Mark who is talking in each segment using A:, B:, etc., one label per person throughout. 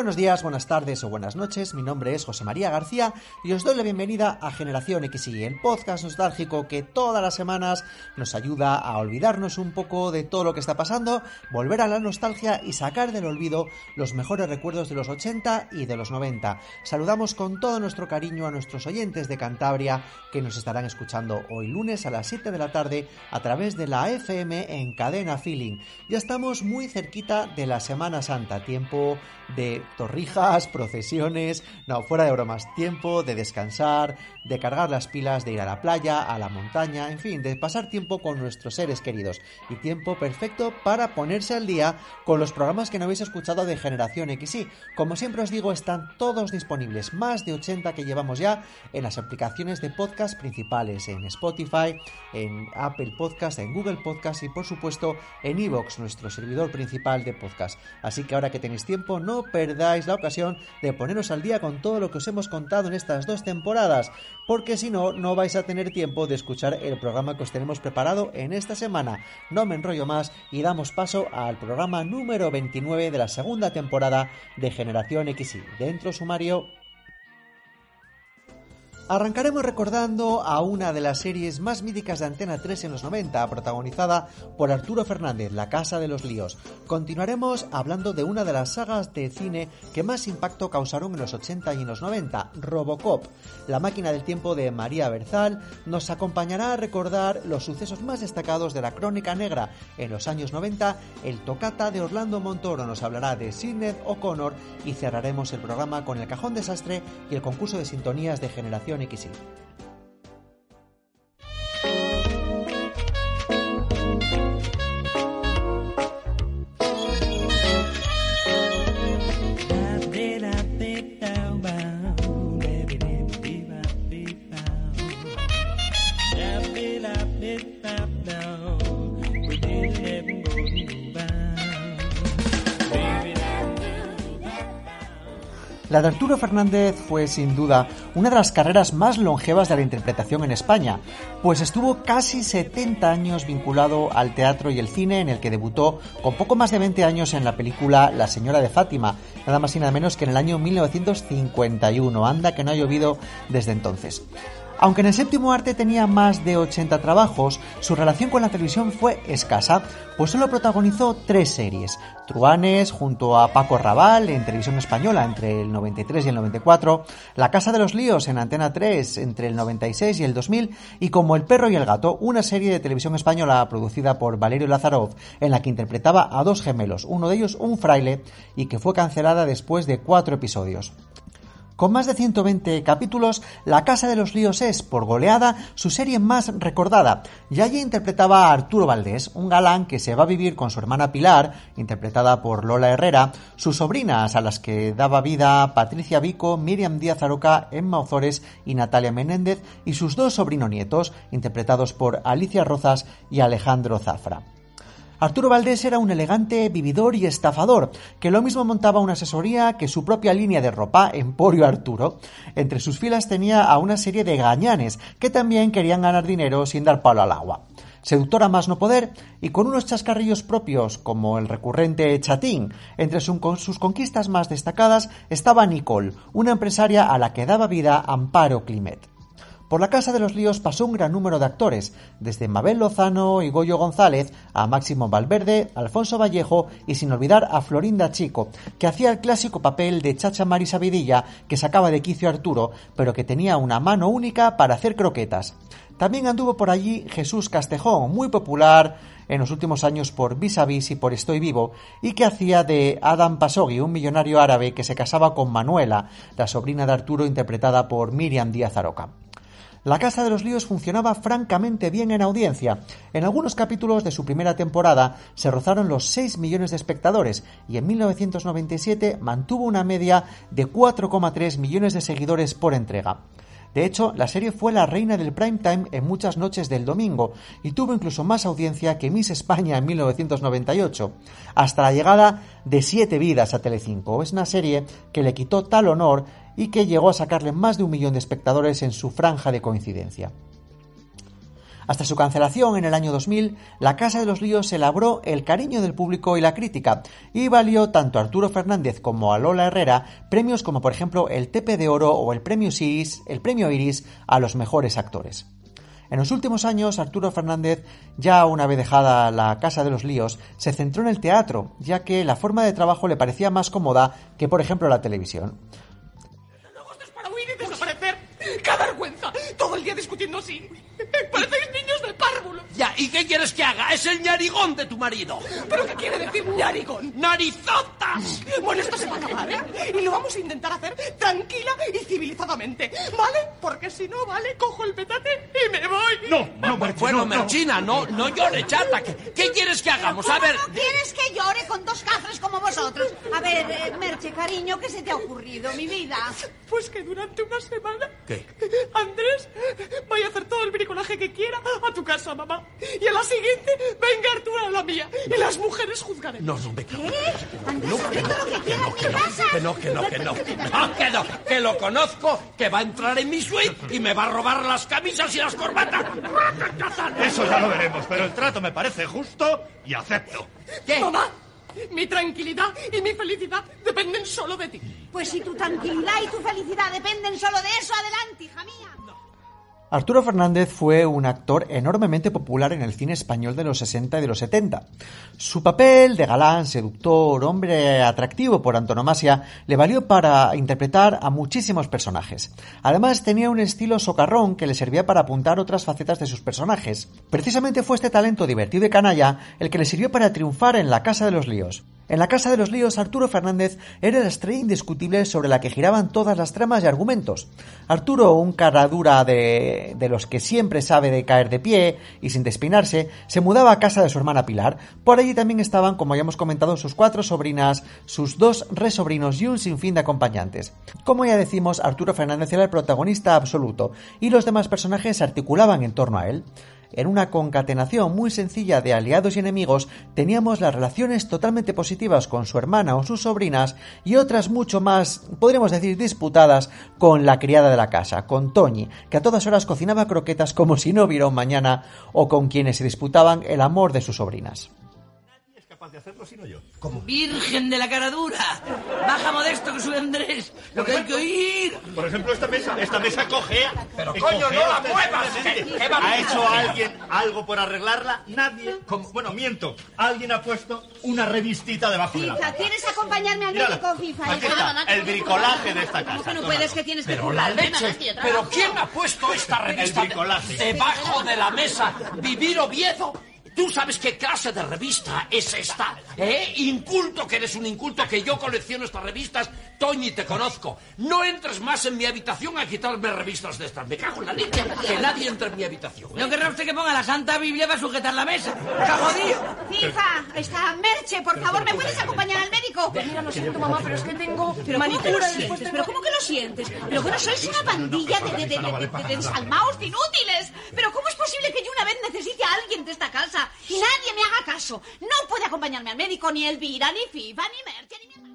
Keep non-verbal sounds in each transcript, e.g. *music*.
A: Buenos días, buenas tardes o buenas noches. Mi nombre es José María García y os doy la bienvenida a Generación XY, el podcast nostálgico que todas las semanas nos ayuda a olvidarnos un poco de todo lo que está pasando, volver a la nostalgia y sacar del olvido los mejores recuerdos de los 80 y de los 90. Saludamos con todo nuestro cariño a nuestros oyentes de Cantabria que nos estarán escuchando hoy lunes a las 7 de la tarde a través de la FM en Cadena Feeling. Ya estamos muy cerquita de la Semana Santa, tiempo de torrijas, *laughs* procesiones, no, fuera de bromas, tiempo de descansar, de cargar las pilas, de ir a la playa, a la montaña, en fin, de pasar tiempo con nuestros seres queridos y tiempo perfecto para ponerse al día con los programas que no habéis escuchado de Generación XY. Como siempre os digo, están todos disponibles, más de 80 que llevamos ya en las aplicaciones de podcast principales, en Spotify, en Apple Podcast, en Google Podcast y por supuesto en Evox, nuestro servidor principal de podcast. Así que ahora que tenéis tiempo, no perdáis la ocasión de poneros al día con todo lo que os hemos contado en estas dos temporadas, porque si no, no vais a tener tiempo de escuchar el programa que os tenemos preparado en esta semana. No me enrollo más y damos paso al programa número 29 de la segunda temporada de Generación XY. Dentro sumario Arrancaremos recordando a una de las series más míticas de Antena 3 en los 90, protagonizada por Arturo Fernández, La Casa de los Líos. Continuaremos hablando de una de las sagas de cine que más impacto causaron en los 80 y en los 90, Robocop. La máquina del tiempo de María Berzal nos acompañará a recordar los sucesos más destacados de la crónica negra en los años 90. El tocata de Orlando Montoro nos hablará de Sidney O'Connor y cerraremos el programa con el cajón desastre y el concurso de sintonías de generación XY. La de Arturo Fernández fue sin duda una de las carreras más longevas de la interpretación en España, pues estuvo casi 70 años vinculado al teatro y el cine en el que debutó con poco más de 20 años en la película La señora de Fátima, nada más y nada menos que en el año 1951, anda que no ha llovido desde entonces. Aunque en el séptimo arte tenía más de 80 trabajos, su relación con la televisión fue escasa, pues solo protagonizó tres series. Truanes junto a Paco Raval en televisión española entre el 93 y el 94, La Casa de los Líos en Antena 3 entre el 96 y el 2000 y Como el perro y el gato, una serie de televisión española producida por Valerio Lazarov en la que interpretaba a dos gemelos, uno de ellos un fraile y que fue cancelada después de cuatro episodios. Con más de 120 capítulos, La Casa de los Líos es, por goleada, su serie más recordada, y allí interpretaba a Arturo Valdés, un galán que se va a vivir con su hermana Pilar, interpretada por Lola Herrera, sus sobrinas a las que daba vida Patricia Vico, Miriam Díaz Aroca, Emma Ozores y Natalia Menéndez, y sus dos sobrinonietos, interpretados por Alicia Rozas y Alejandro Zafra. Arturo Valdés era un elegante vividor y estafador, que lo mismo montaba una asesoría que su propia línea de ropa, Emporio Arturo. Entre sus filas tenía a una serie de gañanes, que también querían ganar dinero sin dar palo al agua seductora más no poder y con unos chascarrillos propios como el recurrente chatín. Entre sus conquistas más destacadas estaba Nicole, una empresaria a la que daba vida Amparo Climet. Por la Casa de los Líos pasó un gran número de actores, desde Mabel Lozano y Goyo González a Máximo Valverde, Alfonso Vallejo y sin olvidar a Florinda Chico, que hacía el clásico papel de Chacha Marisa Vidilla que sacaba de quicio Arturo, pero que tenía una mano única para hacer croquetas. También anduvo por allí Jesús Castejón, muy popular en los últimos años por Vis a Vis y por Estoy Vivo, y que hacía de Adam Pasogui, un millonario árabe que se casaba con Manuela, la sobrina de Arturo interpretada por Miriam Díaz Aroca. La Casa de los Líos funcionaba francamente bien en audiencia. En algunos capítulos de su primera temporada se rozaron los 6 millones de espectadores y en 1997 mantuvo una media de 4,3 millones de seguidores por entrega. De hecho, la serie fue la reina del prime time en muchas noches del domingo y tuvo incluso más audiencia que Miss España en 1998, hasta la llegada de Siete Vidas a Telecinco. Es una serie que le quitó tal honor y que llegó a sacarle más de un millón de espectadores en su franja de coincidencia. Hasta su cancelación en el año 2000, La Casa de los Líos se labró el cariño del público y la crítica, y valió tanto a Arturo Fernández como a Lola Herrera premios como por ejemplo el Tepe de Oro o el Premio Iris, el Premio Iris a los mejores actores. En los últimos años, Arturo Fernández, ya una vez dejada la Casa de los Líos, se centró en el teatro, ya que la forma de trabajo le parecía más cómoda que, por ejemplo, la televisión.
B: ¡Qué vergüenza! Todo el día discutiendo así. Parecéis niños.
C: Ya, ¿y qué quieres que haga? Es el ñarigón de tu marido.
B: ¿Pero qué quiere decir ñarigón?
C: ¡Narizotas!
B: Bueno, esto se va a acabar, ¿eh? Y lo vamos a intentar hacer tranquila y civilizadamente, ¿vale? Porque si no, ¿vale? Cojo el petate y me voy.
D: No, no,
C: Bueno, Merchina, no, no llore, chata. ¿Qué, qué quieres que hagamos? A ver...
E: ¿Cómo quieres que llore con dos cafres como vosotros? A ver, eh, Merche, cariño, ¿qué se te ha ocurrido, mi vida?
B: Pues que durante una semana...
C: ¿Qué?
B: Andrés vaya a hacer todo el bricolaje que quiera a tu casa, mamá. Y a la siguiente, venga Arturo a la mía. Y las mujeres juzgaremos.
C: No, no, me cago.
E: ¿Qué? Lo que en
C: que
E: mi
C: no,
E: casa.
C: que no, que no, que no. No, que no, que lo conozco, que va a entrar en mi suite y me va a robar las camisas y las corbatas.
D: Eso ya lo veremos, pero el trato me parece justo y acepto.
C: ¿Qué?
B: Mamá, mi tranquilidad y mi felicidad dependen solo de ti.
E: Pues si tu tranquilidad y tu felicidad dependen solo de eso, adelante, hija mía.
A: Arturo Fernández fue un actor enormemente popular en el cine español de los 60 y de los 70. Su papel de galán, seductor, hombre atractivo por antonomasia, le valió para interpretar a muchísimos personajes. Además, tenía un estilo socarrón que le servía para apuntar otras facetas de sus personajes. Precisamente fue este talento divertido y canalla el que le sirvió para triunfar en La Casa de los Líos. En la Casa de los Líos, Arturo Fernández era la estrella indiscutible sobre la que giraban todas las tramas y argumentos. Arturo, un caradura de, de los que siempre sabe de caer de pie y sin despeinarse, se mudaba a casa de su hermana Pilar. Por allí también estaban, como ya hemos comentado, sus cuatro sobrinas, sus dos resobrinos y un sinfín de acompañantes. Como ya decimos, Arturo Fernández era el protagonista absoluto y los demás personajes se articulaban en torno a él. En una concatenación muy sencilla de aliados y enemigos teníamos las relaciones totalmente positivas con su hermana o sus sobrinas y otras mucho más, podríamos decir, disputadas con la criada de la casa, con Toñi, que a todas horas cocinaba croquetas como si no hubiera un mañana o con quienes se disputaban el amor de sus sobrinas.
D: Capaz de hacerlo sino yo.
C: Virgen de la cara dura. Baja modesto que sube Andrés. Lo que hay que oír.
D: Por ejemplo, esta mesa, esta mesa cojea.
C: Pero, coño, no la muevas,
D: tremendamente.
C: ¿qué- qué va a
D: ¿Ha hecho alguien algo por arreglarla? Nadie. Como- bueno, miento. Alguien ha puesto una revistita debajo de la
E: FIFA,
D: mesa.
E: ¿quieres acompañarme al médico, FIFA?
D: Aquí
E: hija?
D: está, el bricolaje de esta casa.
E: ¿Cómo que no puedes? que tienes que
C: Pero la leche. ¿Pero quién ha puesto esta revista
D: bricolaje.
C: debajo de la mesa? Vivir Oviedo. ¿Tú sabes qué clase de revista es esta? ¿Eh? Inculto, que eres un inculto, que yo colecciono estas revistas. Toñi, te conozco. No entres más en mi habitación a quitarme revistas de estas. Me cago en la leche. Que nadie entre en mi habitación. ¿eh?
F: ¿No querrá usted que ponga la Santa Biblia para sujetar la mesa? ¡Cagodío!
E: FIFA, está Merche, por favor, ¿me puedes acompañar al médico?
B: Mira, lo siento, mamá, pero es que tengo
E: ¿Pero cómo que lo sientes? ¿Pero cómo que lo sientes? ¿Pero que no sois una pandilla de, de, de, de, de- de ensalmaos de inútiles? ¿Pero cómo es posible que yo una vez necesite a alguien de esta casa nadie me haga caso? No puede acompañarme al médico ni Elvira, ni FIFA, ni Merche, ni mi.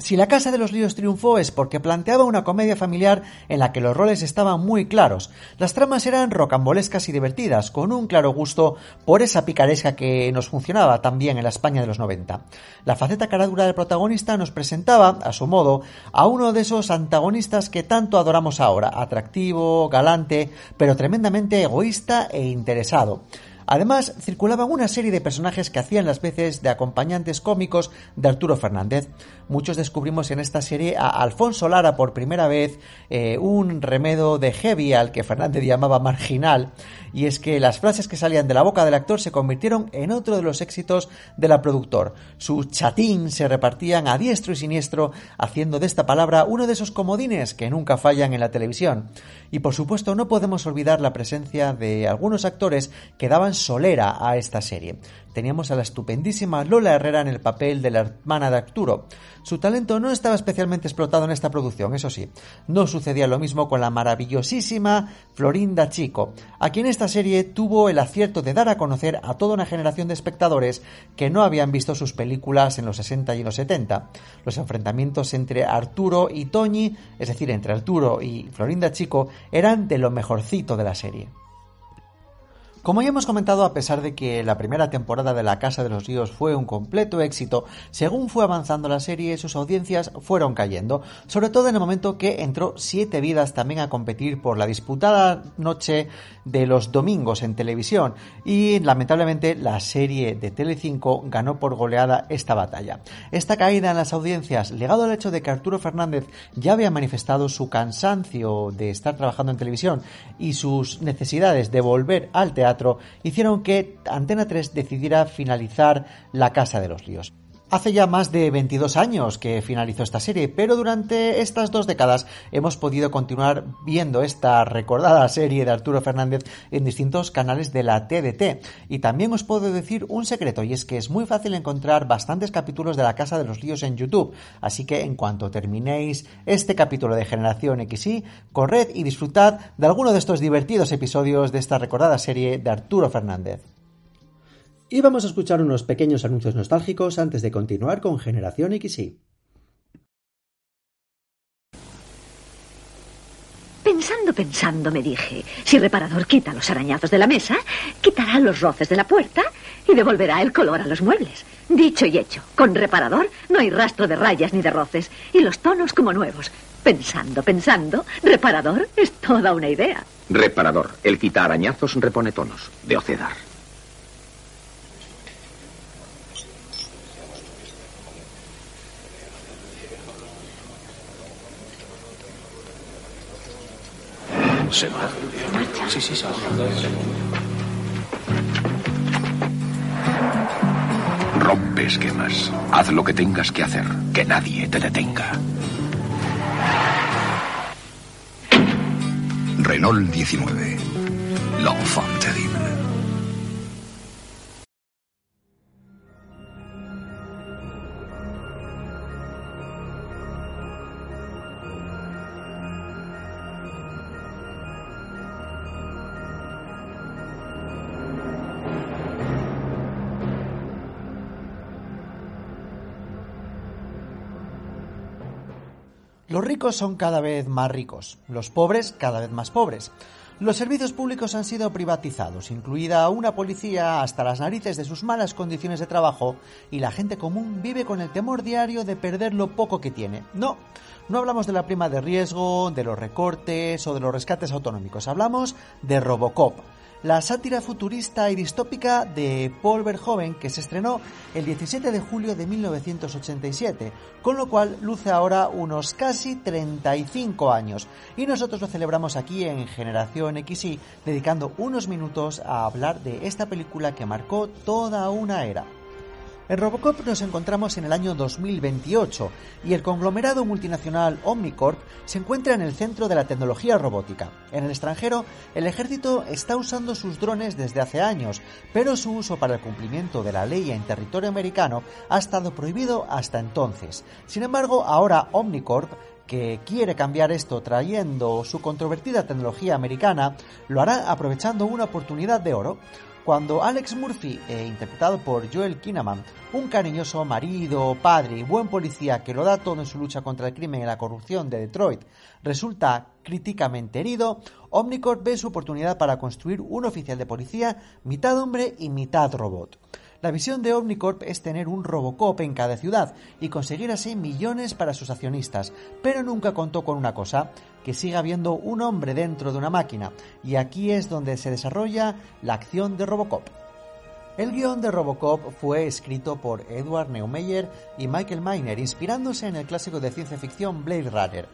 A: Si la Casa de los Líos triunfó es porque planteaba una comedia familiar en la que los roles estaban muy claros. Las tramas eran rocambolescas y divertidas, con un claro gusto por esa picaresca que nos funcionaba también en la España de los 90. La faceta caradura del protagonista nos presentaba, a su modo, a uno de esos antagonistas que tanto adoramos ahora, atractivo, galante, pero tremendamente egoísta e interesado. Además, circulaban una serie de personajes que hacían las veces de acompañantes cómicos de Arturo Fernández. Muchos descubrimos en esta serie a Alfonso Lara por primera vez, eh, un remedo de heavy al que Fernández llamaba marginal, y es que las frases que salían de la boca del actor se convirtieron en otro de los éxitos de la productor. Su chatín se repartían a diestro y siniestro, haciendo de esta palabra uno de esos comodines que nunca fallan en la televisión. Y por supuesto no podemos olvidar la presencia de algunos actores que daban solera a esta serie. Teníamos a la estupendísima Lola Herrera en el papel de la hermana de Arturo. Su talento no estaba especialmente explotado en esta producción, eso sí. No sucedía lo mismo con la maravillosísima Florinda Chico, a quien esta serie tuvo el acierto de dar a conocer a toda una generación de espectadores que no habían visto sus películas en los 60 y los 70. Los enfrentamientos entre Arturo y Toñi, es decir, entre Arturo y Florinda Chico, eran de lo mejorcito de la serie. Como ya hemos comentado, a pesar de que la primera temporada de La Casa de los Ríos fue un completo éxito, según fue avanzando la serie, sus audiencias fueron cayendo, sobre todo en el momento que entró Siete Vidas también a competir por la disputada noche de los domingos en televisión, y lamentablemente la serie de Telecinco ganó por goleada esta batalla. Esta caída en las audiencias, legado al hecho de que Arturo Fernández ya había manifestado su cansancio de estar trabajando en televisión y sus necesidades de volver al teatro, hicieron que Antena 3 decidiera finalizar La Casa de los Líos. Hace ya más de 22 años que finalizó esta serie, pero durante estas dos décadas hemos podido continuar viendo esta recordada serie de Arturo Fernández en distintos canales de la TDT. Y también os puedo decir un secreto, y es que es muy fácil encontrar bastantes capítulos de la Casa de los Líos en YouTube. Así que en cuanto terminéis este capítulo de Generación XY, corred y disfrutad de alguno de estos divertidos episodios de esta recordada serie de Arturo Fernández.
G: Y vamos a escuchar unos pequeños anuncios nostálgicos antes de continuar con Generación XY.
H: Pensando, pensando, me dije, si Reparador quita los arañazos de la mesa, quitará los roces de la puerta y devolverá el color a los muebles. Dicho y hecho, con Reparador no hay rastro de rayas ni de roces y los tonos como nuevos. Pensando, pensando, Reparador es toda una idea.
I: Reparador, el quita arañazos repone tonos, de Ocedar.
J: Se va. Sí, sí, se va.
I: Rompe esquemas. Haz lo que tengas que hacer. Que nadie te detenga.
K: Renault 19. L'enfant terrible.
A: Son cada vez más ricos, los pobres cada vez más pobres. Los servicios públicos han sido privatizados, incluida una policía hasta las narices de sus malas condiciones de trabajo, y la gente común vive con el temor diario de perder lo poco que tiene. No, no hablamos de la prima de riesgo, de los recortes o de los rescates autonómicos, hablamos de Robocop la sátira futurista y distópica de Paul Verhoeven que se estrenó el 17 de julio de 1987, con lo cual luce ahora unos casi 35 años. Y nosotros lo celebramos aquí en Generación XY, dedicando unos minutos a hablar de esta película que marcó toda una era. En Robocop nos encontramos en el año 2028 y el conglomerado multinacional Omnicorp se encuentra en el centro de la tecnología robótica. En el extranjero, el ejército está usando sus drones desde hace años, pero su uso para el cumplimiento de la ley en territorio americano ha estado prohibido hasta entonces. Sin embargo, ahora Omnicorp que quiere cambiar esto trayendo su controvertida tecnología americana, lo hará aprovechando una oportunidad de oro cuando Alex Murphy, eh, interpretado por Joel Kinnaman, un cariñoso marido, padre y buen policía que lo da todo en su lucha contra el crimen y la corrupción de Detroit, resulta críticamente herido, Omnicorp ve su oportunidad para construir un oficial de policía mitad hombre y mitad robot. La visión de Omnicorp es tener un Robocop en cada ciudad y conseguir así millones para sus accionistas, pero nunca contó con una cosa, que siga habiendo un hombre dentro de una máquina, y aquí es donde se desarrolla la acción de Robocop. El guion de Robocop fue escrito por Edward Neumeyer y Michael Miner, inspirándose en el clásico de ciencia ficción Blade Runner.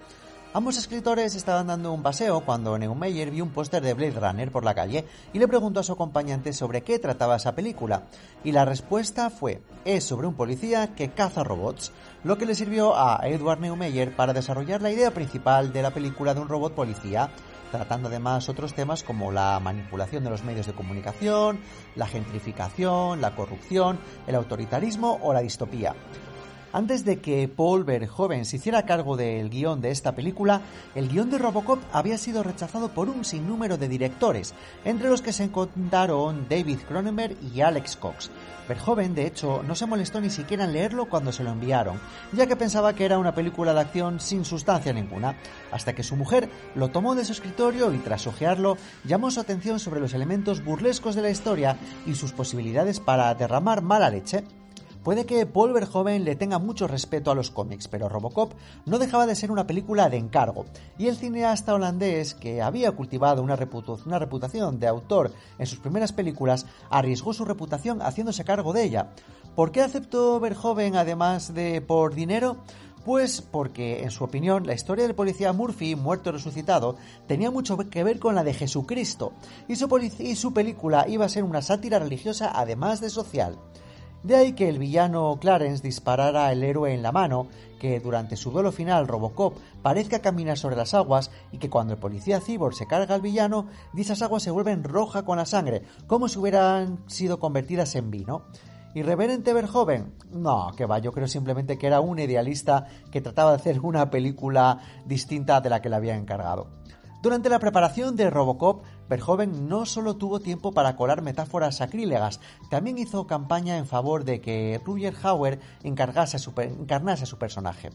A: Ambos escritores estaban dando un paseo cuando Neumeyer vio un póster de Blade Runner por la calle y le preguntó a su acompañante sobre qué trataba esa película. Y la respuesta fue, es sobre un policía que caza robots, lo que le sirvió a Edward Neumeyer para desarrollar la idea principal de la película de un robot policía. tratando además otros temas como la manipulación de los medios de comunicación, la gentrificación, la corrupción, el autoritarismo o la distopía. Antes de que Paul Verhoeven se hiciera cargo del guion de esta película, el guion de Robocop había sido rechazado por un sinnúmero de directores, entre los que se encontraron David Cronenberg y Alex Cox. Verhoeven, de hecho, no se molestó ni siquiera en leerlo cuando se lo enviaron, ya que pensaba que era una película de acción sin sustancia ninguna, hasta que su mujer lo tomó de su escritorio y tras hojearlo llamó su atención sobre los elementos burlescos de la historia y sus posibilidades para derramar mala leche. Puede que Paul Verhoeven le tenga mucho respeto a los cómics, pero Robocop no dejaba de ser una película de encargo, y el cineasta holandés, que había cultivado una, reputación de autor en sus primeras películas, arriesgó su reputación haciéndose cargo de ella. ¿Por qué aceptó Verhoeven además de por dinero? Pues porque, en su opinión, la historia del policía Murphy, muerto y resucitado, tenía mucho que ver con la de Jesucristo, y su, y su película iba a ser una sátira religiosa además de social. De ahí que el villano Clarence disparara al héroe en la mano, que durante su duelo final Robocop parezca caminar sobre las aguas y que cuando el policía Cyborg se carga al villano, dichas aguas se vuelven roja con la sangre, como si hubieran sido convertidas en vino. ¿Irreverente Verhoeven? No, que va, yo creo simplemente que era un idealista que trataba de hacer una película distinta de la que le había encargado. Durante la preparación de Robocop, Verhoeven no solo tuvo tiempo para colar metáforas sacrílegas, también hizo campaña en favor de que Ruger Hauer encarnase a su personaje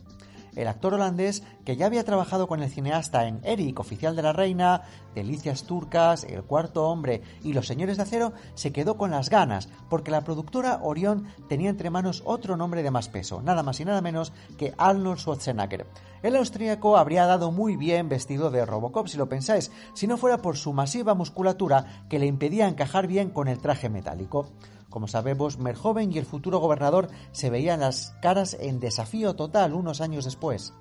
A: el actor holandés que ya había trabajado con el cineasta en Eric, oficial de la reina, Delicias Turcas, El Cuarto Hombre y Los Señores de Acero, se quedó con las ganas, porque la productora Orión tenía entre manos otro nombre de más peso, nada más y nada menos que Arnold Schwarzenegger. El austríaco habría dado muy bien vestido de Robocop, si lo pensáis, si no fuera por su masiva musculatura que le impedía encajar bien con el traje metálico. Como sabemos, Merjoven y el futuro gobernador se veían las caras en desafío total unos años después.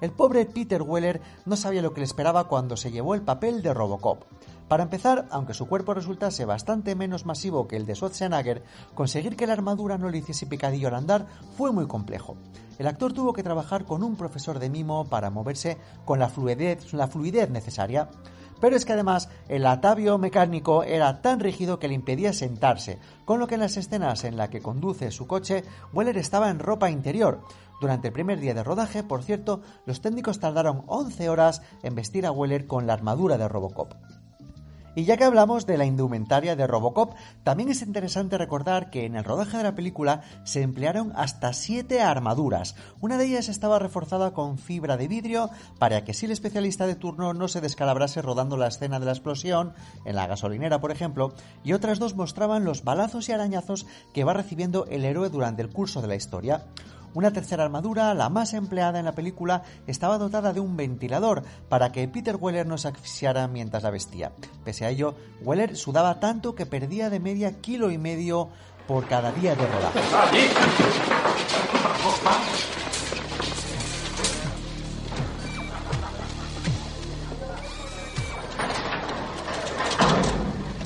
A: El pobre Peter Weller no sabía lo que le esperaba cuando se llevó el papel de Robocop. Para empezar, aunque su cuerpo resultase bastante menos masivo que el de Schwarzenegger, conseguir que la armadura no le hiciese picadillo al andar fue muy complejo. El actor tuvo que trabajar con un profesor de mimo para moverse con la fluidez, la fluidez necesaria. Pero es que además el atavio mecánico era tan rígido que le impedía sentarse, con lo que en las escenas en las que conduce su coche, Weller estaba en ropa interior. Durante el primer día de rodaje, por cierto, los técnicos tardaron 11 horas en vestir a Weller con la armadura de Robocop. Y ya que hablamos de la indumentaria de Robocop, también es interesante recordar que en el rodaje de la película se emplearon hasta siete armaduras. Una de ellas estaba reforzada con fibra de vidrio para que si el especialista de turno no se descalabrase rodando la escena de la explosión, en la gasolinera por ejemplo, y otras dos mostraban los balazos y arañazos que va recibiendo el héroe durante el curso de la historia. Una tercera armadura, la más empleada en la película, estaba dotada de un ventilador para que Peter Weller no se asfixiara mientras la vestía. Pese a ello, Weller sudaba tanto que perdía de media kilo y medio por cada día de rodaje.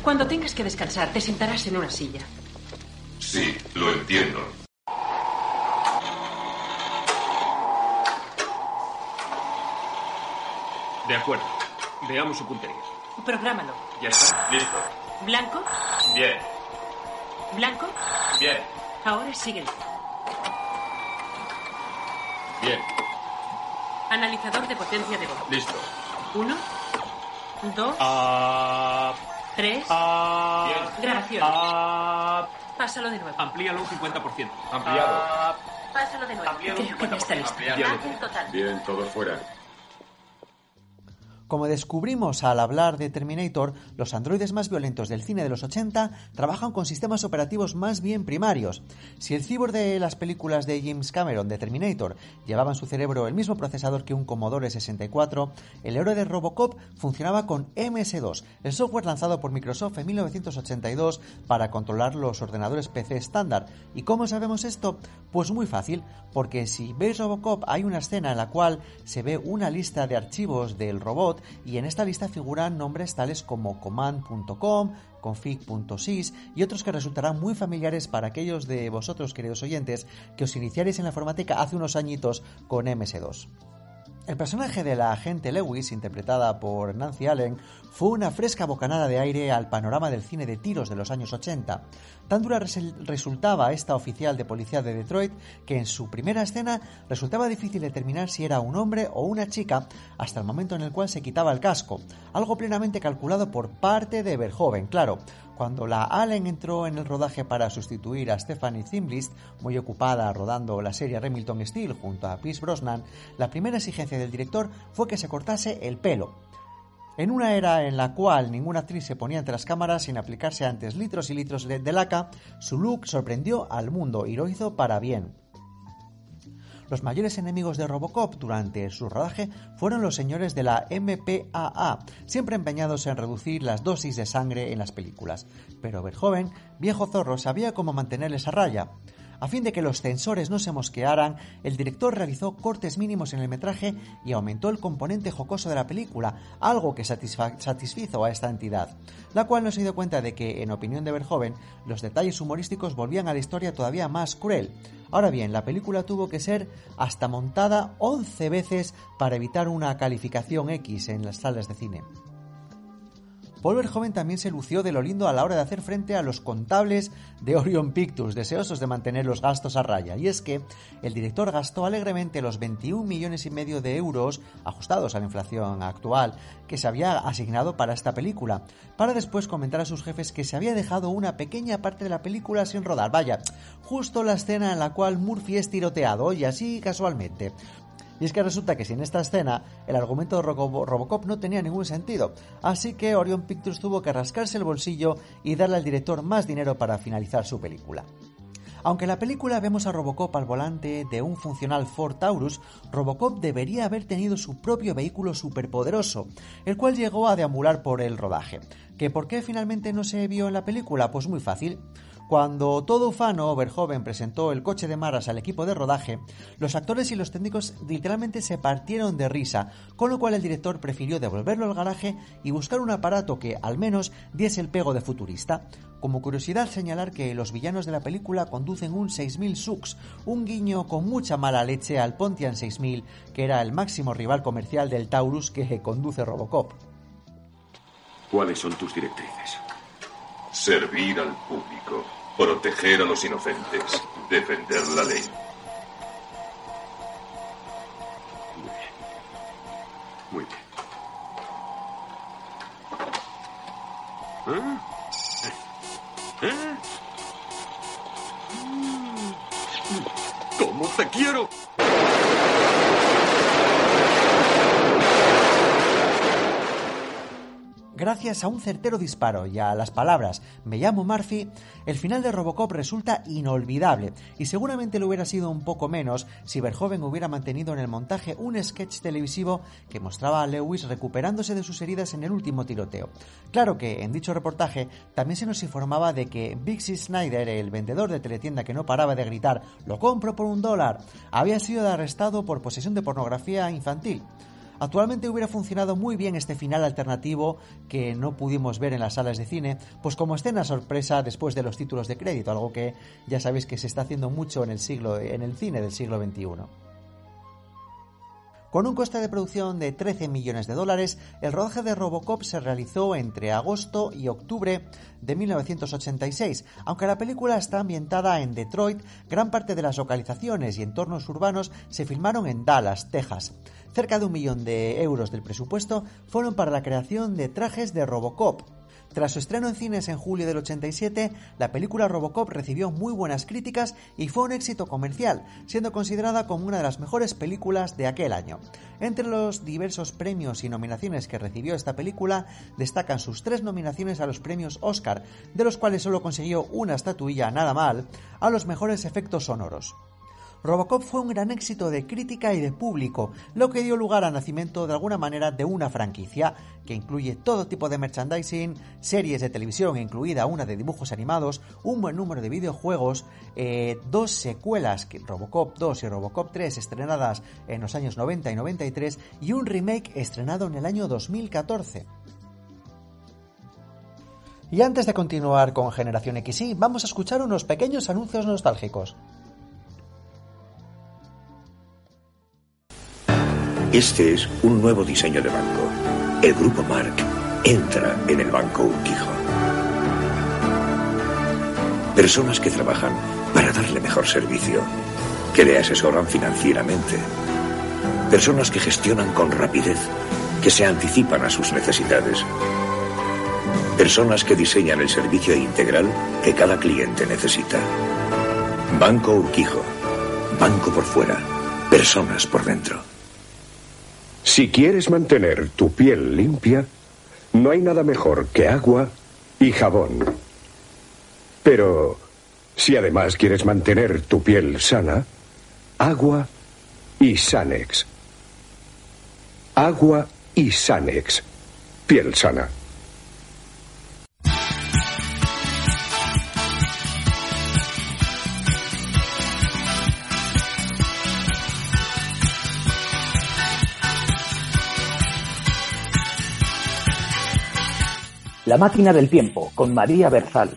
L: Cuando tengas que descansar, te sentarás en una silla.
M: Sí, lo entiendo.
J: De acuerdo. Veamos su puntería.
L: Prográmalo.
J: Ya está. Listo.
L: ¿Blanco?
J: Bien.
L: ¿Blanco?
J: Bien.
L: Ahora sigue.
J: Bien.
L: Analizador de potencia de voz.
J: Listo.
L: Uno. Dos.
J: Ah.
L: Tres.
J: Ah.
L: Bien. Grabaciones.
J: Ah.
L: Pásalo de nuevo.
J: Amplíalo un 50%.
M: Ampliado.
J: Ah.
L: Pásalo de nuevo.
J: Amplíalo un
L: Creo que ya está
J: 50%.
L: listo.
J: Ampliado.
M: Bien, todos fuera.
A: Como descubrimos al hablar de Terminator, los androides más violentos del cine de los 80 trabajan con sistemas operativos más bien primarios. Si el cyborg de las películas de James Cameron de Terminator llevaba en su cerebro el mismo procesador que un Commodore 64, el héroe de Robocop funcionaba con MS2, el software lanzado por Microsoft en 1982 para controlar los ordenadores PC estándar. ¿Y cómo sabemos esto? Pues muy fácil, porque si veis Robocop hay una escena en la cual se ve una lista de archivos del robot y en esta lista figuran nombres tales como command.com, config.sys y otros que resultarán muy familiares para aquellos de vosotros, queridos oyentes, que os iniciaréis en la informática hace unos añitos con MS2. El personaje de la agente Lewis, interpretada por Nancy Allen, fue una fresca bocanada de aire al panorama del cine de tiros de los años 80. Tan dura resultaba esta oficial de policía de Detroit que en su primera escena resultaba difícil determinar si era un hombre o una chica hasta el momento en el cual se quitaba el casco, algo plenamente calculado por parte de Verhoeven, claro. Cuando la Allen entró en el rodaje para sustituir a Stephanie Zimlist, muy ocupada rodando la serie Remington Steel junto a Pierce Brosnan, la primera exigencia del director fue que se cortase el pelo. En una era en la cual ninguna actriz se ponía ante las cámaras sin aplicarse antes litros y litros de laca, su look sorprendió al mundo y lo hizo para bien. Los mayores enemigos de Robocop durante su rodaje fueron los señores de la MPAA, siempre empeñados en reducir las dosis de sangre en las películas. Pero Verhoeven, viejo zorro, sabía cómo mantenerles a raya. A fin de que los censores no se mosquearan, el director realizó cortes mínimos en el metraje y aumentó el componente jocoso de la película, algo que satisfizo a esta entidad, la cual no se dio cuenta de que, en opinión de Verhoeven, los detalles humorísticos volvían a la historia todavía más cruel. Ahora bien, la película tuvo que ser hasta montada 11 veces para evitar una calificación X en las salas de cine. Verhoeven también se lució de lo lindo a la hora de hacer frente a los contables de Orion Pictures, deseosos de mantener los gastos a raya. Y es que el director gastó alegremente los 21 millones y medio de euros, ajustados a la inflación actual, que se había asignado para esta película, para después comentar a sus jefes que se había dejado una pequeña parte de la película sin rodar. Vaya, justo la escena en la cual Murphy es tiroteado, y así casualmente. Y es que resulta que sin esta escena, el argumento de Robocop no tenía ningún sentido. Así que Orion Pictures tuvo que rascarse el bolsillo y darle al director más dinero para finalizar su película. Aunque en la película vemos a Robocop al volante de un funcional Ford Taurus, Robocop debería haber tenido su propio vehículo superpoderoso, el cual llegó a deambular por el rodaje. ¿Que por qué finalmente no se vio en la película? Pues muy fácil. Cuando todo ufano Verhoeven presentó el coche de maras al equipo de rodaje, los actores y los técnicos literalmente se partieron de risa, con lo cual el director prefirió devolverlo al garaje y buscar un aparato que al menos diese el pego de futurista. Como curiosidad señalar que los villanos de la película conducen un 6000 Sux, un guiño con mucha mala leche al Pontiac 6000, que era el máximo rival comercial del Taurus que conduce Robocop.
M: ¿Cuáles son tus directrices? Servir al público Proteger a los inocentes. Defender la ley.
J: Muy bien. ¿Eh? ¿Eh? ¿Cómo te quiero?
A: Gracias a un certero disparo y a las palabras Me llamo Murphy, el final de Robocop resulta inolvidable y seguramente lo hubiera sido un poco menos si Verhoeven hubiera mantenido en el montaje un sketch televisivo que mostraba a Lewis recuperándose de sus heridas en el último tiroteo. Claro que en dicho reportaje también se nos informaba de que Bixie Snyder, el vendedor de teletienda que no paraba de gritar Lo compro por un dólar, había sido arrestado por posesión de pornografía infantil. Actualmente hubiera funcionado muy bien este final alternativo que no pudimos ver en las salas de cine, pues como escena sorpresa después de los títulos de crédito, algo que ya sabéis que se está haciendo mucho en el cine del siglo XXI. Con un coste de producción de 13 millones de dólares, el rodaje de Robocop se realizó entre agosto y octubre de 1986. Aunque la película está ambientada en Detroit, gran parte de las localizaciones y entornos urbanos se filmaron en Dallas, Texas. Cerca de un millón de euros del presupuesto fueron para la creación de trajes de Robocop, tras su estreno en cines en julio del 87, la película Robocop recibió muy buenas críticas y fue un éxito comercial, siendo considerada como una de las mejores películas de aquel año. Entre los diversos premios y nominaciones que recibió esta película, destacan sus tres nominaciones a los premios Oscar, de los cuales solo consiguió una estatuilla nada mal, a los mejores efectos sonoros. Robocop fue un gran éxito de crítica y de público, lo que dio lugar al nacimiento de alguna manera de una franquicia que incluye todo tipo de merchandising, series de televisión, incluida una de dibujos animados, un buen número de videojuegos, eh, dos secuelas, Robocop 2 y Robocop 3 estrenadas en los años 90 y 93 y un remake estrenado en el año 2014. Y antes de continuar con Generación XY, vamos a escuchar unos pequeños anuncios nostálgicos.
N: Este es un nuevo diseño de banco. El Grupo Mark entra en el Banco Urquijo. Personas que trabajan para darle mejor servicio, que le asesoran financieramente. Personas que gestionan con rapidez, que se anticipan a sus necesidades. Personas que diseñan el servicio integral que cada cliente necesita. Banco Urquijo. Banco por fuera. Personas por dentro.
I: Si quieres mantener tu piel limpia, no hay nada mejor que agua y jabón. Pero si además quieres mantener tu piel sana, agua y Sanex. Agua y Sanex. Piel sana.
O: La máquina del tiempo con María Berzal.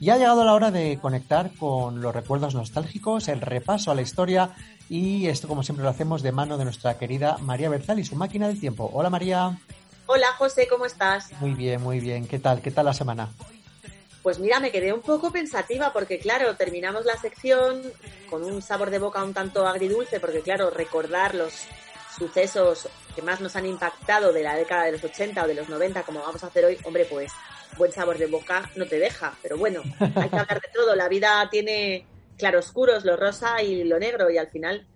A: Y ha llegado la hora de conectar con los recuerdos nostálgicos, el repaso a la historia y esto como siempre lo hacemos de mano de nuestra querida María Berzal y su máquina del tiempo. Hola María.
P: Hola José, ¿cómo estás?
A: Muy bien, muy bien. ¿Qué tal? ¿Qué tal la semana?
P: Pues mira, me quedé un poco pensativa porque claro, terminamos la sección con un sabor de boca un tanto agridulce porque claro, recordar los sucesos que más nos han impactado de la década de los 80 o de los 90 como vamos a hacer hoy, hombre, pues buen sabor de boca no te deja, pero bueno, hay que hablar de todo. La vida tiene claroscuros, lo rosa y lo negro, y al final,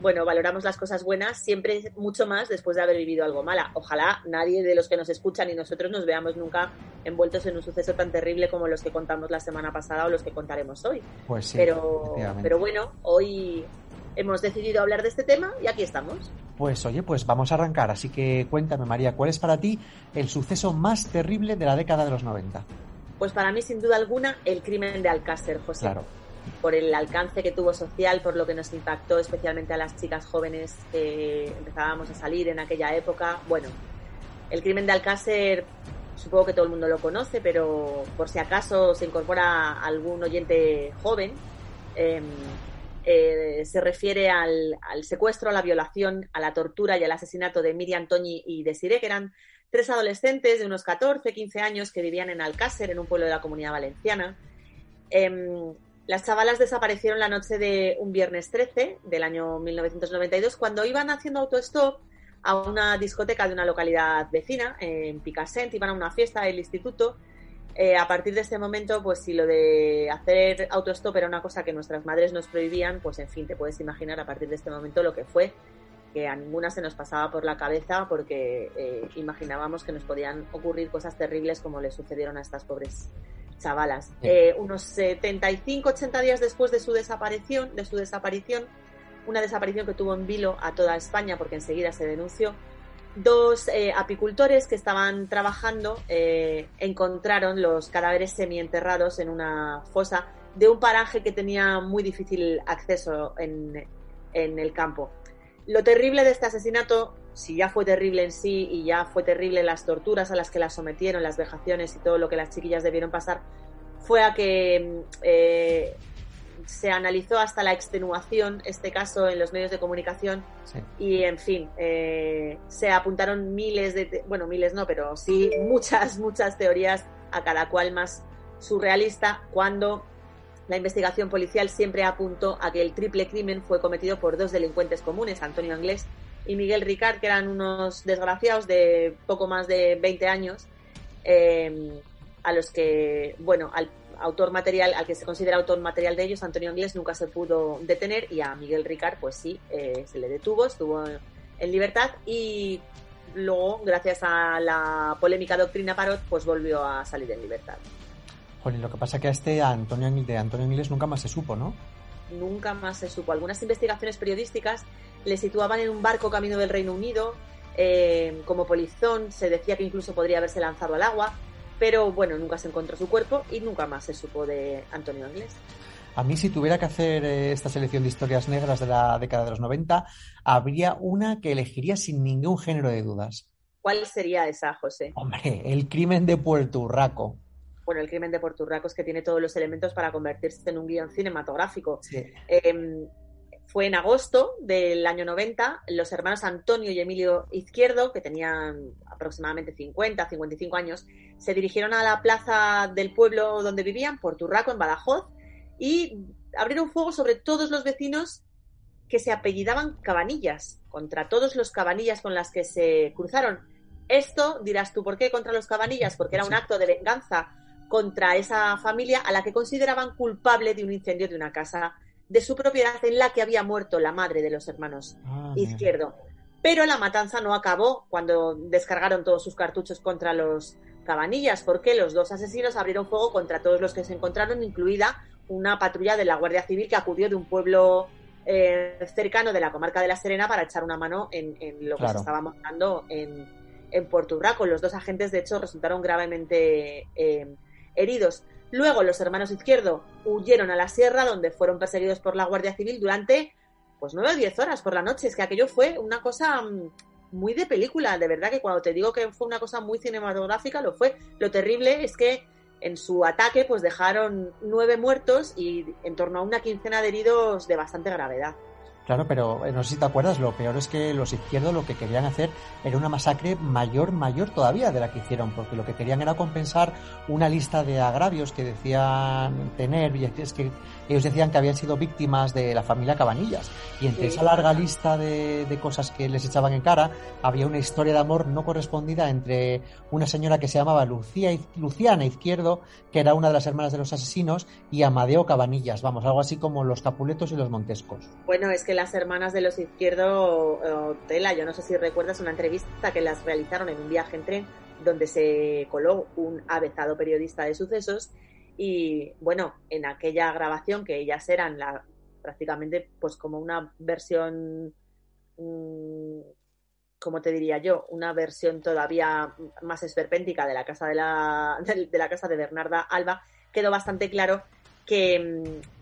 P: bueno, valoramos las cosas buenas siempre mucho más después de haber vivido algo mala. Ojalá nadie de los que nos escuchan y nosotros nos veamos nunca envueltos en un suceso tan terrible como los que contamos la semana pasada o los que contaremos hoy.
A: Pues sí.
P: Pero, pero bueno, hoy hemos decidido hablar de este tema y aquí estamos.
A: Pues oye, pues vamos a arrancar. Así que cuéntame, María, ¿cuál es para ti el suceso más terrible de la década de los 90?
P: Pues para mí, sin duda alguna, el crimen de Alcácer, José.
A: Claro.
P: Por el alcance que tuvo social, por lo que nos impactó especialmente a las chicas jóvenes que empezábamos a salir en aquella época. Bueno, el crimen de Alcácer supongo que todo el mundo lo conoce, pero por si acaso se incorpora algún oyente joven, eh, eh, se refiere al, secuestro, a la violación, a la tortura y al asesinato de Miriam Toñi y Desiree, que eran tres adolescentes de unos 14, 15 años que vivían en Alcácer, en un pueblo de la comunidad valenciana. Em, las chavalas desaparecieron la noche de un viernes 13 del año 1992 cuando iban haciendo autostop a una discoteca de una localidad vecina, en Picassent, iban a una fiesta del instituto. Eh, a partir de este momento, pues si lo de hacer autostop era una cosa que nuestras madres nos prohibían, pues en fin, te puedes imaginar a partir de este momento lo que fue, que a ninguna se nos pasaba por la cabeza porque eh, imaginábamos que nos podían ocurrir cosas terribles como le sucedieron a estas pobres chavalas. Eh, unos 75, 80 días después de su desaparición, de su desaparición, una desaparición que tuvo en vilo a toda España porque enseguida se denunció, dos eh, apicultores que estaban trabajando eh, encontraron los cadáveres semienterrados en una fosa de un paraje que tenía muy difícil acceso en, en el campo. Lo terrible de este asesinato, si ya fue terrible en sí y ya fue terrible las torturas a las que las sometieron, las vejaciones y todo lo que las chiquillas debieron pasar, fue a que eh, se analizó hasta la extenuación este caso en los medios de comunicación y en fin eh, se apuntaron miles de bueno miles no pero sí muchas muchas teorías a cada cual más surrealista cuando la investigación policial siempre apuntó a que el triple crimen fue cometido por dos delincuentes comunes Antonio Anglés y Miguel Ricard que eran unos desgraciados de poco más de 20 años eh, a los que bueno al autor material, al que se considera autor material de ellos, Antonio Anglés, nunca se pudo detener y a Miguel Ricard, pues sí, eh, se le detuvo, estuvo en libertad y luego, gracias a la polémica doctrina Parot, pues volvió a salir en libertad.
A: Jolín, lo que pasa que a este Antonio, de Antonio Anglés nunca más se supo, ¿no?
P: Nunca más se supo. Algunas investigaciones periodísticas le situaban en un barco camino del Reino Unido, eh, como polizón, se decía que incluso podría haberse lanzado al agua, pero bueno, nunca se encontró su cuerpo y nunca más se supo de Antonio Anglés.
A: A mí, si tuviera que hacer eh, esta selección de historias negras de la década de los 90, habría una que elegiría sin ningún género de dudas.
P: ¿Cuál sería esa, José?
A: Hombre, el crimen de Puerto Urraco.
P: bueno, el crimen de Porturraco es que tiene todos los elementos para convertirse en un guion cinematográfico. Eh, fue en agosto del año 90, los hermanos Antonio y Emilio Izquierdo, que tenían aproximadamente 50, 55 años, se dirigieron a la plaza del pueblo donde vivían, Porturraco, en Badajoz, y abrieron fuego sobre todos los vecinos que se apellidaban Cabanillas, contra todos los Cabanillas con las que se cruzaron. Esto dirás tú, ¿por qué contra los Cabanillas? Porque era un acto de venganza contra esa familia a la que consideraban culpable de un incendio de una casa de su propiedad en la que había muerto la madre de los hermanos
A: Ah,
P: Izquierdo. Pero la matanza no acabó cuando descargaron todos sus cartuchos contra los cabanillas, porque los dos asesinos abrieron fuego contra todos los que se encontraron, incluida una patrulla de la Guardia Civil que acudió de un pueblo eh, cercano de la comarca de La Serena para echar una mano en, en lo que
A: Claro.
P: se estaba montando en, en Puerto Urraco. Los dos agentes, de hecho, resultaron gravemente eh, heridos. Luego los hermanos Izquierdo huyeron a la sierra, donde fueron perseguidos por la Guardia Civil durante pues nueve o diez horas por la noche. Es que aquello fue una cosa mm, muy de película. De verdad que cuando te digo que fue una cosa muy cinematográfica, lo fue. Lo terrible es que en su ataque pues dejaron nueve muertos y en torno a una quincena de heridos de bastante gravedad.
A: Claro, pero eh, no sé si te acuerdas, lo peor es que los izquierdos lo que querían hacer era una masacre mayor, mayor todavía de la que hicieron, porque lo que querían era compensar una lista de agravios que decían tener, que ellos decían que habían sido víctimas de la familia Cabanillas. Y entre
P: Sí.
A: esa larga lista de, de cosas que les echaban en cara, había una historia de amor no correspondida entre una señora que se llamaba Lucía, Luciana Izquierdo, que era una de las hermanas de los asesinos, y Amadeo Cabanillas, vamos, algo así como los Capuletos y los Montescos.
P: Bueno, es que las hermanas de los Izquierdo, Tela, yo no sé si recuerdas una entrevista que las realizaron en un viaje en tren donde se coló un avezado periodista de sucesos y bueno, en aquella grabación que ellas eran la, prácticamente pues como una versión, mm, como te diría yo, una versión todavía más esperpéntica de la casa de la, *laughs* de, la casa de Bernarda Alba, quedó bastante claro que mm,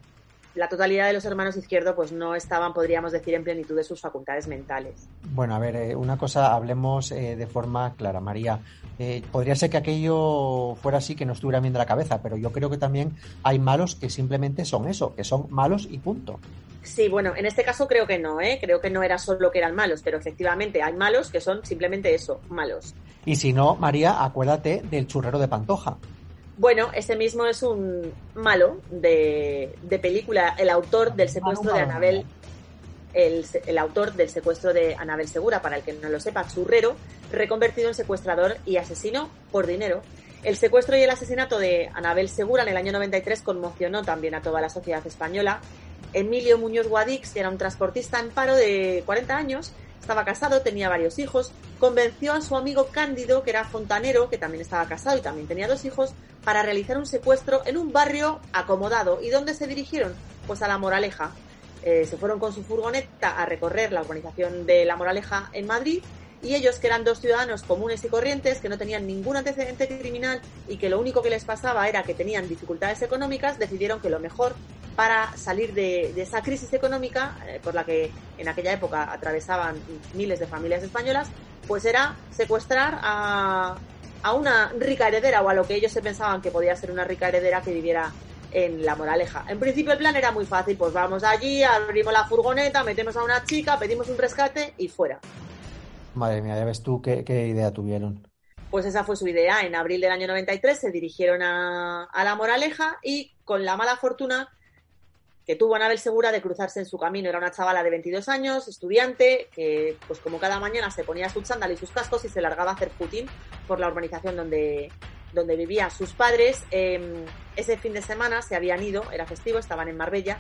P: la totalidad de los hermanos izquierdo pues no estaban, podríamos decir, en plenitud de sus facultades mentales.
A: Bueno, a ver, eh, una cosa, hablemos eh, de forma clara, María. Eh, podría ser que aquello fuera así, que no estuviera bien de la cabeza, pero yo creo que también hay malos que simplemente son eso, que son malos y punto.
P: Sí, bueno, en este caso creo que no, ¿eh? creo que no era solo que eran malos, pero efectivamente hay malos que son simplemente eso, malos.
A: Y si no, María, acuérdate del churrero de Pantoja.
P: Bueno, ese mismo es un malo de, de película, el autor del secuestro de Anabel, el, el autor del secuestro de Anabel Segura, para el que no lo sepa, churrero, reconvertido en secuestrador y asesino por dinero. El secuestro y el asesinato de Anabel Segura en el año 93 conmocionó también a toda la sociedad española. Emilio Muñoz Guadix, que era un transportista en paro de 40 años, estaba casado, tenía varios hijos, convenció a su amigo Cándido, que era fontanero, que también estaba casado y también tenía dos hijos, para realizar un secuestro en un barrio acomodado. ¿Y dónde se dirigieron? Pues a La Moraleja. Eh, se fueron con su furgoneta a recorrer la urbanización de La Moraleja en Madrid y ellos, que eran dos ciudadanos comunes y corrientes, que no tenían ningún antecedente criminal y que lo único que les pasaba era que tenían dificultades económicas, decidieron que lo mejor para salir de, esa crisis económica eh, por la que en aquella época atravesaban miles de familias españolas, pues era secuestrar a, a una rica heredera o a lo que ellos se pensaban que podía ser una rica heredera que viviera en La Moraleja. En principio el plan era muy fácil, pues vamos allí, abrimos la furgoneta, metemos a una chica, pedimos un rescate y fuera.
A: Madre mía, ya ves tú qué, idea tuvieron.
P: Pues esa fue su idea. En abril del año 93 se dirigieron a, La Moraleja y con la mala fortuna que tuvo Anabel Segura de cruzarse en su camino. Era una chavala de 22 años, estudiante, que pues como cada mañana se ponía su chándal y sus cascos y se largaba a hacer putín por la urbanización donde, donde vivían sus padres. Eh, ese fin de semana se habían ido, era festivo, estaban en Marbella.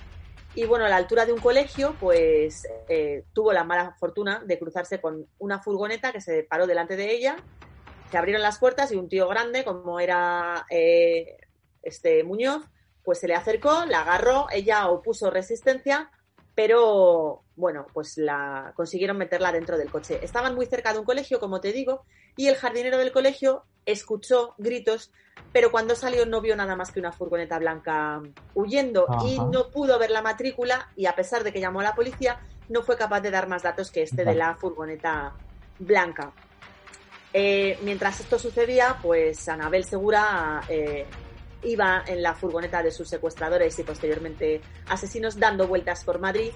P: Y bueno, a la altura de un colegio, pues eh, tuvo la mala fortuna de cruzarse con una furgoneta que se paró delante de ella, se abrieron las puertas y un tío grande, como era eh, este Muñoz, pues se le acercó, la agarró, ella opuso resistencia, pero bueno, pues la consiguieron meterla dentro del coche. Estaban muy cerca de un colegio, como te digo, y el jardinero del colegio escuchó gritos, pero cuando salió no vio nada más que una furgoneta blanca huyendo y no pudo ver la matrícula y a pesar de que llamó a la policía, no fue capaz de dar más datos que este de la furgoneta blanca. Eh, mientras esto sucedía, pues Anabel Segura eh, iba en la furgoneta de sus secuestradores y posteriormente asesinos dando vueltas por Madrid,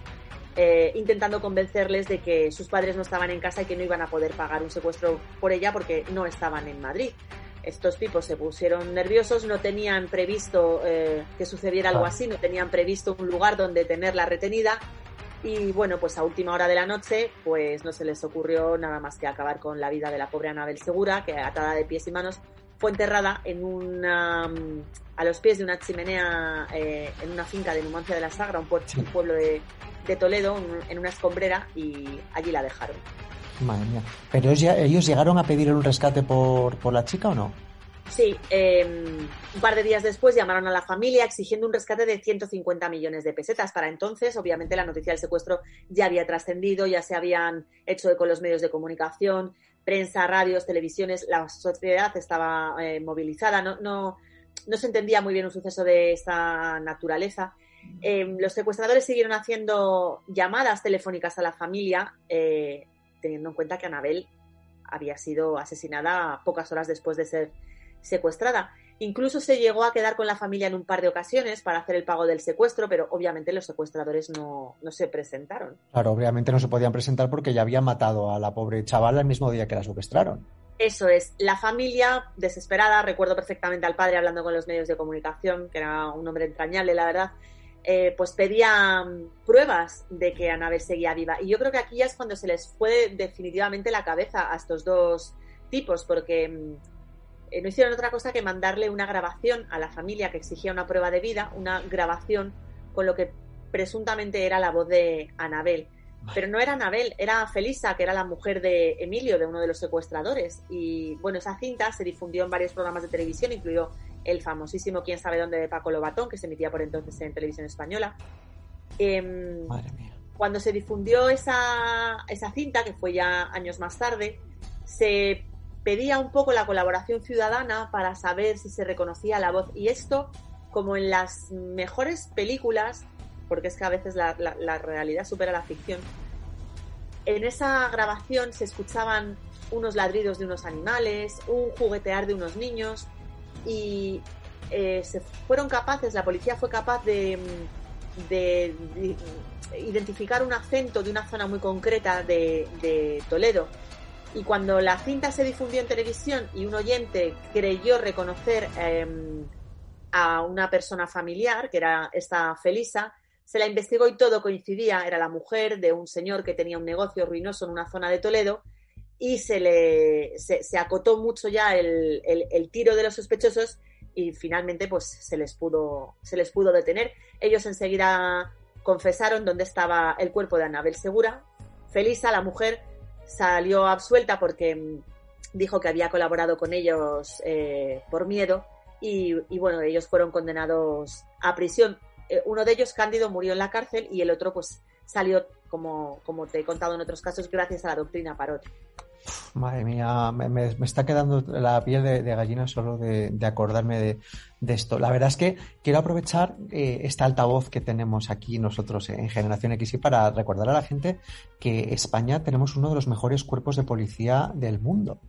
P: eh, intentando convencerles de que sus padres no estaban en casa y que no iban a poder pagar un secuestro por ella porque no estaban en Madrid. Estos tipos se pusieron nerviosos, no tenían previsto eh, que sucediera algo así, no tenían previsto un lugar donde tenerla retenida. Y bueno, pues a última hora de la noche, pues no se les ocurrió nada más que acabar con la vida de la pobre Anabel Segura, que atada de pies y manos fue enterrada en una, mm, a los pies de una chimenea eh, en una finca de Numancia de la Sagra, un, pueblo de, Toledo, en una escombrera, y allí la dejaron.
A: Madre mía. ¿Pero ellos llegaron a pedir un rescate por, la chica o no?
P: Sí, em, un par de días después llamaron a la familia exigiendo un rescate de 150 millones de pesetas. Para entonces, obviamente, la noticia del secuestro ya había trascendido, ya se habían hecho con los medios de comunicación, prensa, radios, televisiones, la sociedad estaba eh, movilizada, no, se entendía muy bien un suceso de esta naturaleza. Em, los secuestradores siguieron haciendo llamadas telefónicas a la familia, eh, teniendo en cuenta que Anabel había sido asesinada pocas horas después de ser secuestrada. Incluso se llegó a quedar con la familia en un par de ocasiones para hacer el pago del secuestro, pero obviamente los secuestradores no, se presentaron.
A: Claro, obviamente no se podían presentar porque ya habían matado a la pobre chavala el mismo día que la secuestraron.
P: Eso es, la familia desesperada, recuerdo perfectamente al padre hablando con los medios de comunicación, que era un hombre entrañable, la verdad, eh, pues pedía mm, pruebas de que Anabel seguía viva. Y yo creo que aquí ya es cuando se les fue definitivamente la cabeza a estos dos tipos, porque mm, eh, no hicieron otra cosa que mandarle una grabación a la familia que exigía una prueba de vida, una grabación con lo que presuntamente era la voz de Anabel. Pero no era Anabel, era Felisa, que era la mujer de Emilio, de uno de los secuestradores. Y bueno, esa cinta se difundió en varios programas de televisión, incluido el famosísimo Quién sabe dónde de Paco Lobatón, que se emitía por entonces en televisión española. Em,
A: Madre mía.
P: Cuando se difundió esa, esa cinta, que fue ya años más tarde, se pedía un poco la colaboración ciudadana para saber si se reconocía la voz. Y esto, como en las mejores películas, porque es que a veces la, realidad supera la ficción, en esa grabación se escuchaban unos ladridos de unos animales, un juguetear de unos niños y eh, se fueron capaces, la policía fue capaz de, de, identificar un acento de una zona muy concreta de Toledo y cuando la cinta se difundió en televisión y un oyente creyó reconocer em, a una persona familiar, que era esta Felisa, se la investigó y todo coincidía. Era la mujer de un señor que tenía un negocio ruinoso en una zona de Toledo y se le se, acotó mucho ya el, el, tiro de los sospechosos y finalmente pues se les pudo se les pudo detener. Ellos enseguida confesaron dónde estaba el cuerpo de Anabel Segura. Felisa, la mujer, salió absuelta porque mm, dijo que había colaborado con ellos eh, por miedo y, bueno, ellos fueron condenados a prisión. Eh, uno de ellos, Cándido, murió en la cárcel y el otro pues salió, como, te he contado en otros casos, gracias a la doctrina Parot.
A: Madre mía, me, está quedando la piel de, gallina solo de, acordarme de, esto. La verdad es que quiero aprovechar eh, esta altavoz que tenemos aquí nosotros en Generación X para recordar a la gente que España tenemos uno de los mejores cuerpos de policía del mundo.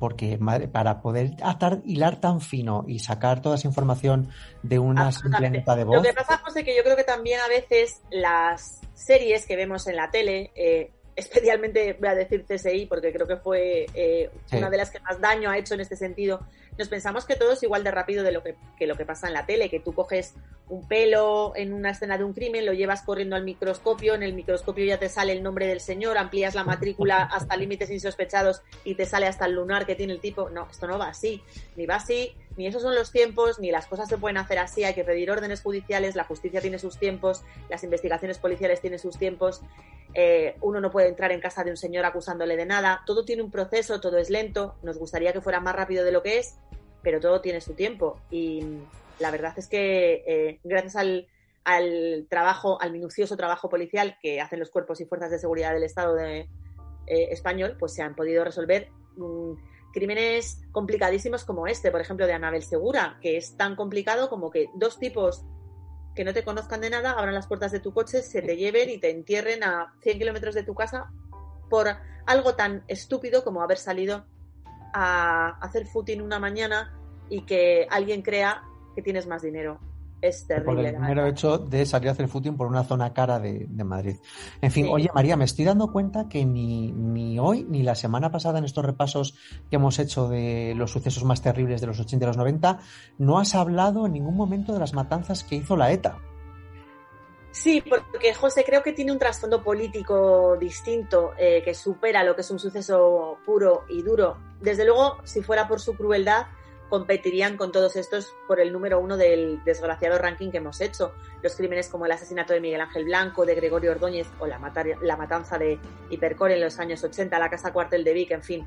A: Porque para poder atar, hilar tan fino y sacar toda esa información de una simple nota de voz.
P: Lo que pasa es que yo creo que también a veces las series que vemos en la tele. Eh, especialmente voy a decir CSI porque creo que fue eh, una de las que más daño ha hecho en este sentido. Nos pensamos que todo es igual de rápido de lo que, lo que pasa en la tele, que tú coges un pelo en una escena de un crimen, lo llevas corriendo al microscopio, en el microscopio ya te sale el nombre del señor, amplías la matrícula hasta límites insospechados y te sale hasta el lunar que tiene el tipo. No, esto no va así, ni va así, ni esos son los tiempos, ni las cosas se pueden hacer así, hay que pedir órdenes judiciales, la justicia tiene sus tiempos, las investigaciones policiales tienen sus tiempos, eh, uno no puede entrar en casa de un señor acusándole de nada, todo tiene un proceso, todo es lento, nos gustaría que fuera más rápido de lo que es, pero todo tiene su tiempo. Y la verdad es que eh, gracias al, trabajo, al minucioso trabajo policial que hacen los cuerpos y fuerzas de seguridad del Estado eh, español, pues se han podido resolver mm, crímenes complicadísimos como este, por ejemplo, de Anabel Segura, que es tan complicado como que dos tipos que no te conozcan de nada abran las puertas de tu coche, se te lleven y te entierren a 100 kilómetros de tu casa por algo tan estúpido como haber salido a hacer footing una mañana y que alguien crea que tienes más dinero. Es
A: Por
P: terrible.
A: el
P: la
A: mero hecho de salir a hacer footing por una zona cara de, de Madrid. En fin,
P: Sí.
A: oye María, me estoy dando cuenta que ni, ni hoy ni la semana pasada en estos repasos que hemos hecho de los sucesos más terribles de los 80 y los 90, no has hablado en ningún momento de las matanzas que hizo la ETA.
P: Sí, porque José creo que tiene un trasfondo político distinto eh, que supera lo que es un suceso puro y duro. Desde luego, si fuera por su crueldad, competirían con todos estos por el número uno del desgraciado ranking que hemos hecho. Los crímenes como el asesinato de Miguel Ángel Blanco, de Gregorio Ordóñez o la, matar- la matanza de Hipercore en los años 80, la casa cuartel de Vic, en fin.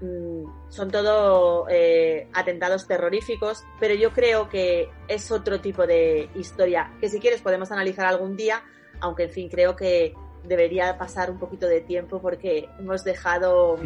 P: Mm, Son todo eh, atentados terroríficos, pero yo creo que es otro tipo de historia que si quieres podemos analizar algún día, aunque en fin creo que debería pasar un poquito de tiempo porque hemos dejado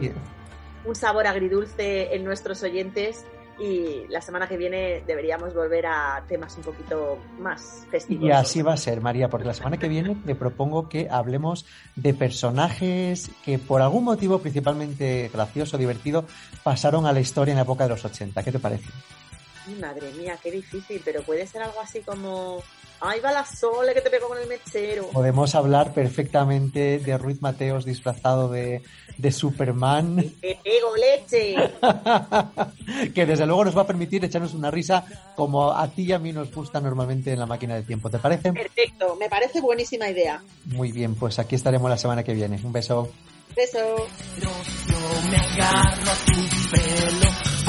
P: un sabor agridulce en nuestros oyentes y la semana que viene deberíamos volver a temas un poquito más festivos.
A: Y así va a ser, María, porque la semana que viene te propongo que hablemos de personajes que por algún motivo principalmente gracioso, divertido, pasaron a la historia en la época de los 80. ¿Qué te parece?
P: Madre mía, qué difícil, pero puede ser algo así como... ¡Ay, va la sole que te pegó con el mechero!
A: Podemos hablar perfectamente de Ruiz Mateos disfrazado de, de Superman,
P: ¡Te pego leche! *laughs*
A: que desde luego nos va a permitir echarnos una risa como a ti y a mí nos gusta normalmente en la máquina del tiempo. ¿Te parece?
P: Perfecto, me parece buenísima idea.
A: Muy bien, pues aquí estaremos la semana que viene. Un beso.
P: Beso.
Q: Yo me agarro a tu pelo,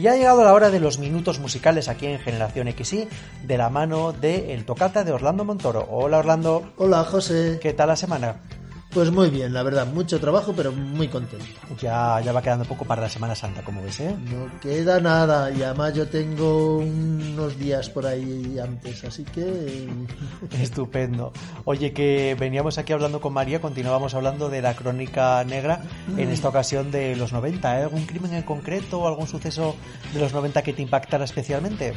A: Y ha llegado la hora de los minutos musicales aquí en Generación XY, de la mano de El Tocata de Orlando Montoro. Hola Orlando.
R: Hola José.
A: ¿Qué tal la semana?
R: Pues muy bien, la verdad, mucho trabajo, pero muy contento.
A: Ya, ya va quedando poco para la Semana Santa, como ves, ¿eh?
R: No queda nada, y además yo tengo unos días por ahí antes, así que... *laughs*
A: Estupendo. Oye, que veníamos aquí hablando con María, continuábamos hablando de la crónica negra, en
R: Mm.
A: esta ocasión de los 90. ¿eh? ¿Algún crimen en concreto o algún suceso de los 90 que te impactara especialmente?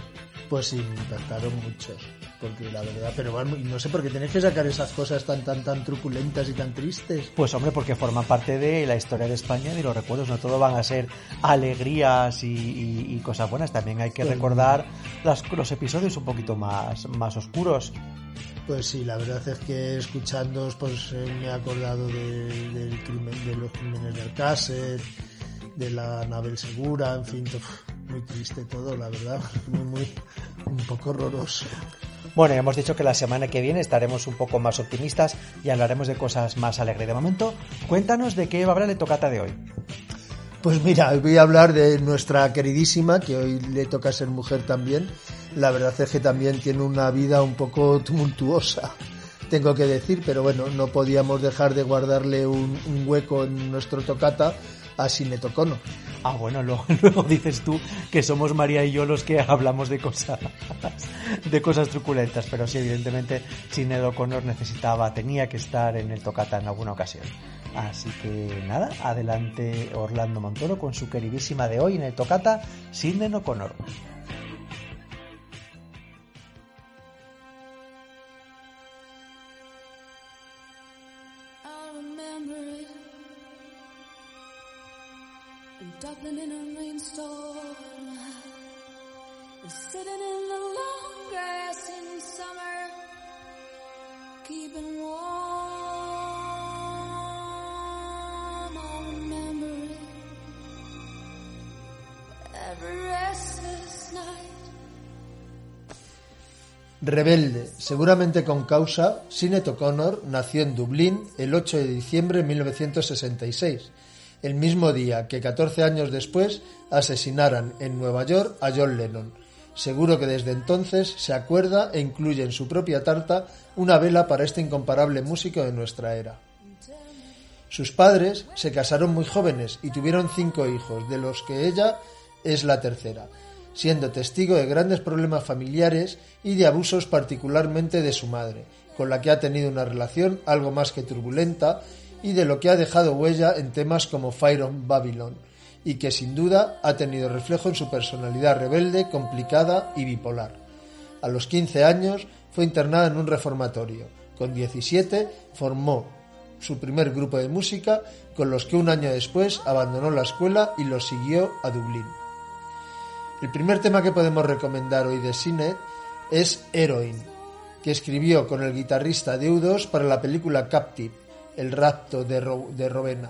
R: Pues sí, me impactaron muchos, porque la verdad, pero bueno, no sé por qué tenéis que sacar esas cosas tan, tan, tan truculentas y tan tristes.
A: Pues hombre, porque forman parte de la historia de España y los recuerdos. No todo van a ser alegrías y, y- y cosas buenas. También hay que recordar las- los episodios un poquito más, más oscuros.
R: Pues sí, la verdad es que escuchándoos, pues eh, me he acordado de, del crimen, de los crímenes de Alcácer, de la Nabel Segura, en fin, uf, muy triste todo, la verdad, *laughs* muy, muy, un poco horroroso.
A: Bueno, hemos dicho que la semana que viene estaremos un poco más optimistas y hablaremos de cosas más alegres. De momento, cuéntanos de qué va a hablar el tocata de hoy.
R: Pues mira, voy a hablar de nuestra queridísima, que hoy le toca ser mujer también. La verdad es que también tiene una vida un poco tumultuosa, tengo que decir, pero bueno, no podíamos dejar de guardarle un, un hueco en nuestro tocata a Sinead O'Connor.
A: Ah, bueno, luego, *laughs* luego dices tú que somos María y yo los que hablamos de cosas de cosas truculentas, pero sí, evidentemente, Sinead O'Connor necesitaba, tenía que estar en el tocata en alguna ocasión. Así que nada, adelante Orlando Montoro con su queridísima de hoy en el tocata, Sinead O'Connor.
R: Rebelde, seguramente con causa, Sinead O'Connor nació en Dublín el 8 de diciembre de 1966, el mismo día que 14 años después asesinaran en Nueva York a John Lennon. Seguro que desde entonces se acuerda e incluye en su propia tarta una vela para este incomparable músico de nuestra era. Sus padres se casaron muy jóvenes y tuvieron cinco hijos, de los que ella es la tercera, siendo testigo de grandes problemas familiares y de abusos particularmente de su madre, con la que ha tenido una relación algo más que turbulenta y de lo que ha dejado huella en temas como Fire on Babylon, y que sin duda ha tenido reflejo en su personalidad rebelde, complicada y bipolar. A los 15 años fue internada en un reformatorio. Con 17 formó su primer grupo de música, con los que un año después abandonó la escuela y lo siguió a Dublín. El primer tema que podemos recomendar hoy de Sinet es Heroin, que escribió con el guitarrista de U2 para la película Captive, El rapto de, Rowena.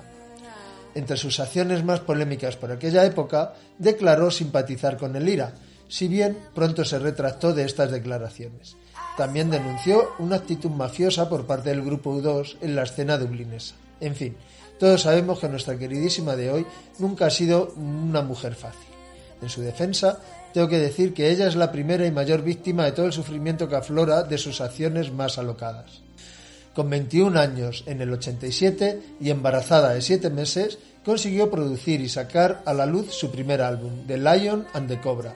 R: Entre sus acciones más polémicas por aquella época, declaró simpatizar con el IRA, si bien pronto se retractó de estas declaraciones. También denunció una actitud mafiosa por parte del grupo U2 en la escena dublinesa. En fin, todos sabemos que nuestra queridísima de hoy nunca ha sido una mujer fácil. En su defensa, tengo que decir que ella es la primera y mayor víctima de todo el sufrimiento que aflora de sus acciones más alocadas. Con 21 años en el 87 y embarazada de 7 meses, consiguió producir y sacar a la luz su primer álbum, The Lion and the Cobra,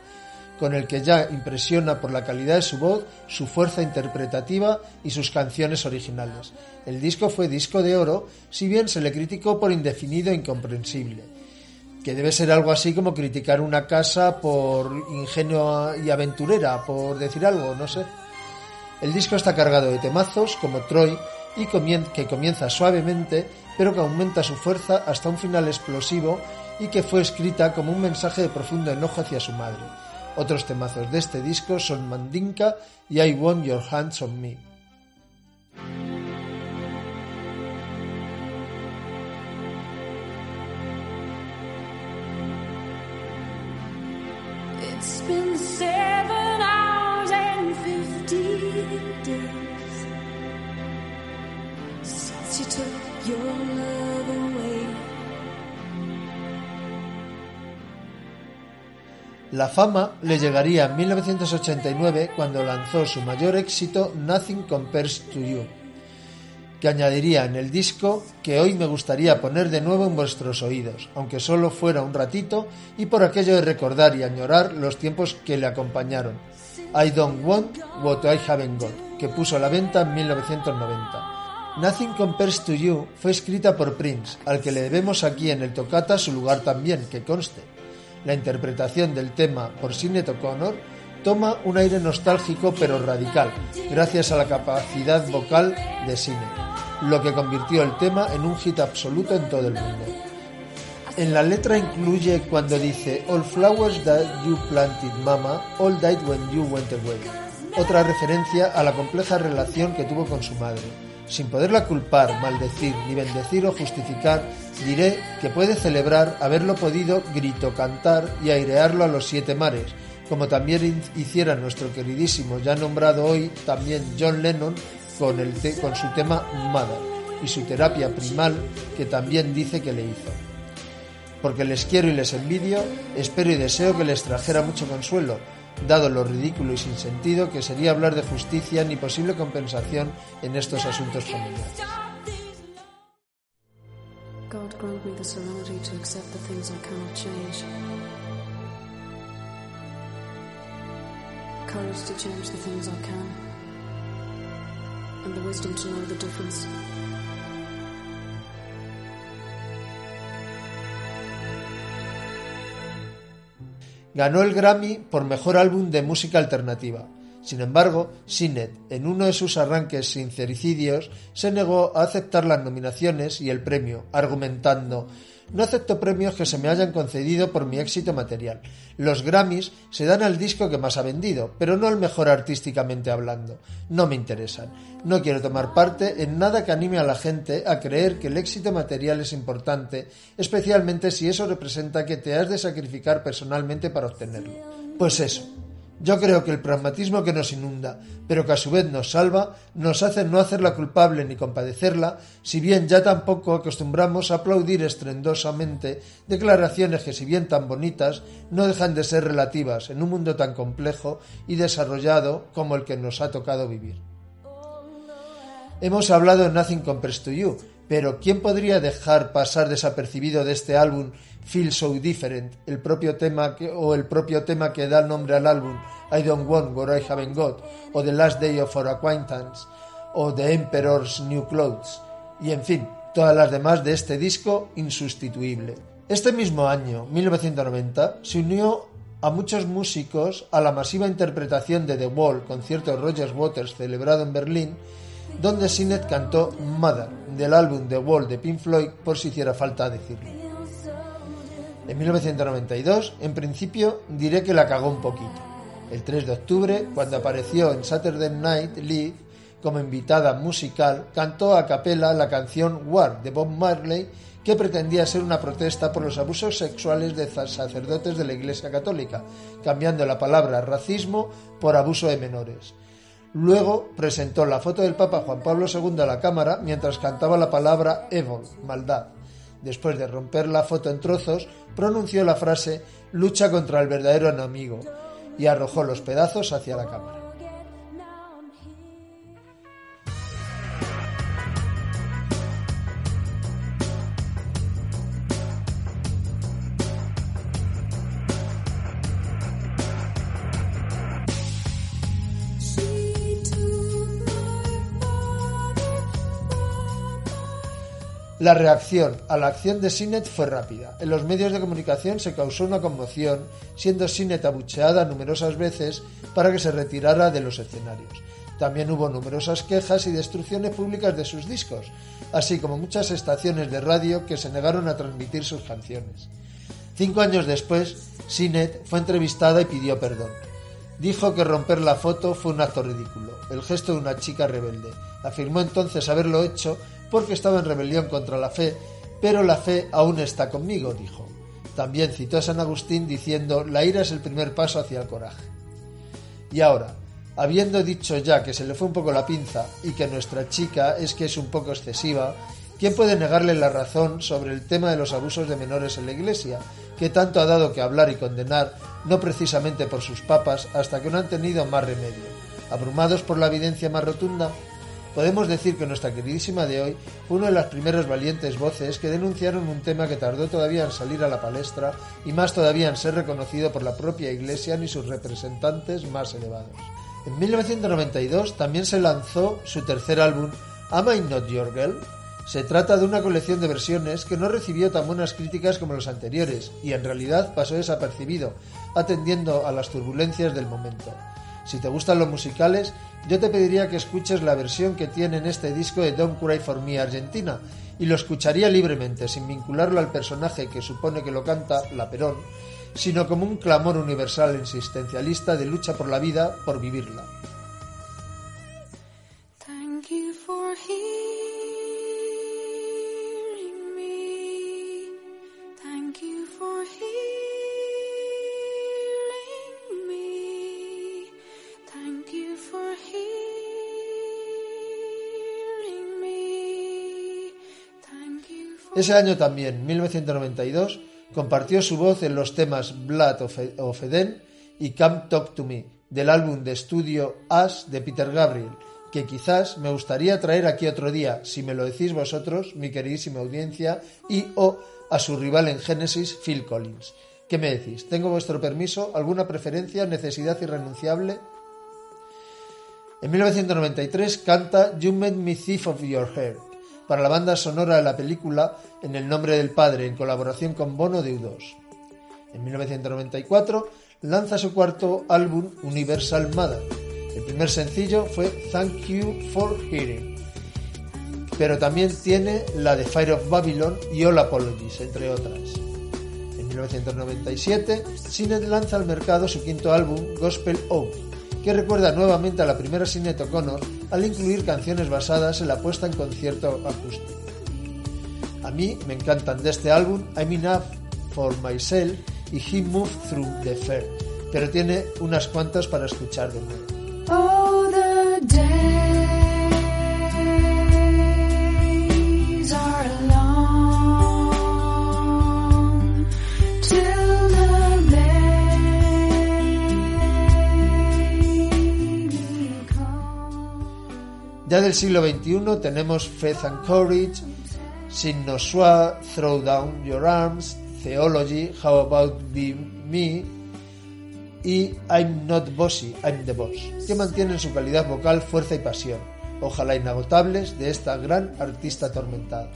R: con el que ya impresiona por la calidad de su voz, su fuerza interpretativa y sus canciones originales. El disco fue disco de oro, si bien se le criticó por indefinido e incomprensible, que debe ser algo así como criticar una casa por ingenio y aventurera, por decir algo, no sé. El disco está cargado de temazos como Troy y que comienza suavemente, pero que aumenta su fuerza hasta un final explosivo y que fue escrita como un mensaje de profundo enojo hacia su madre. Otros temazos de este disco son Mandinka y I Want Your Hands on Me. La fama le llegaría en 1989 cuando lanzó su mayor éxito Nothing Compares to You, que añadiría en el disco que hoy me gustaría poner de nuevo en vuestros oídos, aunque solo fuera un ratito y por aquello de recordar y añorar los tiempos que le acompañaron. I Don't Want What I Haven't Got, que puso a la venta en 1990. Nothing Compares to You fue escrita por Prince, al que le debemos aquí en el tocata su lugar también, que conste. La interpretación del tema por Sinead O'Connor toma un aire nostálgico pero radical, gracias a la capacidad vocal de Sinead, lo que convirtió el tema en un hit absoluto en todo el mundo. En la letra incluye cuando dice All flowers that you planted, mama, all died when you went away, otra referencia a la compleja relación que tuvo con su madre. Sin poderla culpar, maldecir, ni bendecir o justificar, diré que puede celebrar haberlo podido grito cantar y airearlo a los siete mares, como también hiciera nuestro queridísimo, ya nombrado hoy también John Lennon, con, el con su tema Mother y su terapia primal, que también dice que le hizo. Porque les quiero y les envidio, espero y deseo que les trajera mucho consuelo, dado lo ridículo y sin sentido que sería hablar de justicia ni posible compensación en estos asuntos familiares.
S: God grant me the serenity to accept the things I cannot change. Courage to change the things I can. And the wisdom to know the difference.
R: Ganó el Grammy por Mejor Álbum de Música Alternativa. Sin embargo, Sinet, en uno de sus arranques sincericidios, se negó a aceptar las nominaciones y el premio, argumentando no acepto premios que se me hayan concedido por mi éxito material. Los Grammys se dan al disco que más ha vendido, pero no al mejor artísticamente hablando. No me interesan. No quiero tomar parte en nada que anime a la gente a creer que el éxito material es importante, especialmente si eso representa que te has de sacrificar personalmente para obtenerlo. Pues eso, yo creo que el pragmatismo que nos inunda, pero que a su vez nos salva, nos hace no hacerla culpable ni compadecerla, si bien ya tampoco acostumbramos a aplaudir estrendosamente declaraciones que, si bien tan bonitas, no dejan de ser relativas en un mundo tan complejo y desarrollado como el que nos ha tocado vivir. Hemos hablado de Nothing Compares to You, pero ¿quién podría dejar pasar desapercibido de este álbum Feel So Different, el propio tema que, o el propio tema que da nombre al álbum I Don't Want What I Haven't Got, o The Last Day of Our Acquaintance, o The Emperor's New Clothes, y en fin, Todas las demás de este disco insustituible. Este mismo año, 1990, se unió a muchos músicos a la masiva interpretación de The Wall, concierto de Roger Waters celebrado en Berlín, donde Sinet cantó Mother, del álbum The Wall de Pink Floyd, por si hiciera falta decirlo. En 1992, en principio, diré que la cagó un poquito. El 3 de octubre, cuando apareció en Saturday Night Live como invitada musical, cantó a capela la canción War de Bob Marley que pretendía ser una protesta por los abusos sexuales de sacerdotes de la Iglesia Católica, cambiando la palabra racismo por abuso de menores. Luego presentó la foto del Papa Juan Pablo II a la cámara mientras cantaba la palabra evil, maldad. Después de romper la foto en trozos, pronunció la frase lucha contra el verdadero enemigo y arrojó los pedazos hacia la cámara. La reacción a la acción de Sinet fue rápida. En los medios de comunicación se causó una conmoción, siendo Sinet abucheada numerosas veces para que se retirara de los escenarios. También hubo numerosas quejas y destrucciones públicas de sus discos, así como muchas estaciones de radio que se negaron a transmitir sus canciones. Cinco años después, Sinet fue entrevistada y pidió perdón. Dijo que romper la foto fue un acto ridículo, el gesto de una chica rebelde. Afirmó entonces haberlo hecho porque estaba en rebelión contra la fe, pero la fe aún está conmigo, dijo. También citó a San Agustín diciendo, la ira es el primer paso hacia el coraje. Y ahora, habiendo dicho ya que se le fue un poco la pinza y que nuestra chica es que es un poco excesiva, ¿quién puede negarle la razón sobre el tema de los abusos de menores en la Iglesia, que tanto ha dado que hablar y condenar, no precisamente por sus papas, hasta que no han tenido más remedio? Abrumados por la evidencia más rotunda, podemos decir que nuestra queridísima de hoy fue una de las primeras valientes voces que denunciaron un tema que tardó todavía en salir a la palestra y más todavía en ser reconocido por la propia Iglesia ni sus representantes más elevados. En 1992 también se lanzó su tercer álbum, Am I Not Your Girl? Se trata de una colección de versiones que no recibió tan buenas críticas como los anteriores y en realidad pasó desapercibido, atendiendo a las turbulencias del momento. Si te gustan los musicales, yo te pediría que escuches la versión que tiene en este disco de Don't Cry for Me Argentina, y lo escucharía libremente, sin vincularlo al personaje que supone que lo canta, la Perón, sino como un clamor universal existencialista de lucha por la vida, por vivirla. Ese año también, 1992, compartió su voz en los temas Blood of Eden y Come Talk to Me, del álbum de estudio As de Peter Gabriel, que quizás me gustaría traer aquí otro día, si me lo decís vosotros, mi queridísima audiencia, y o a su rival en Genesis, Phil Collins. ¿Qué me decís? ¿Tengo vuestro permiso? ¿Alguna preferencia? ¿Necesidad irrenunciable? En 1993 canta You Made Me Thief of Your Hair, para la banda sonora de la película En el nombre del Padre, en colaboración con Bono de U2. En 1994 lanza su cuarto álbum Universal Mother. El primer sencillo fue Thank You for Hearing. Pero también tiene la de Fire of Babylon y All Apologies, entre otras. En 1997, Sinet lanza al mercado su quinto álbum, Gospel Oath, que recuerda nuevamente a la primera Sinead O'Connor al incluir canciones basadas en la puesta en concierto acústico. A mí me encantan de este álbum I'm Enough for Myself y He Moved Through the Fair, pero tiene unas cuantas para escuchar de nuevo. Ya del siglo XXI tenemos Faith and Courage, Sin No Soir, Throw Down Your Arms, Theology, How About Be Me y I'm Not Bossy, I'm the Boss, que mantienen su calidad vocal, fuerza y pasión, ojalá inagotables, de esta gran artista atormentada.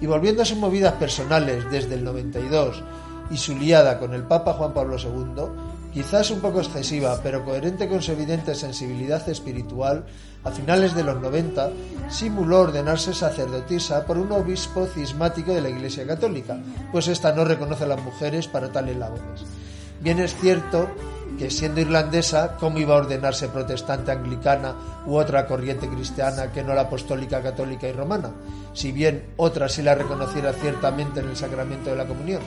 R: Y volviendo a sus movidas personales desde el 92 y su liada con el Papa Juan Pablo II, quizás un poco excesiva, pero coherente con su evidente sensibilidad espiritual, a finales de los 90 simuló ordenarse sacerdotisa por un obispo cismático de la Iglesia Católica, pues ésta no reconoce a las mujeres para tales labores. Bien es cierto que siendo irlandesa, ¿cómo iba a ordenarse protestante anglicana u otra corriente cristiana que no la apostólica católica y romana? Si bien otra sí la reconociera ciertamente en el sacramento de la comunión.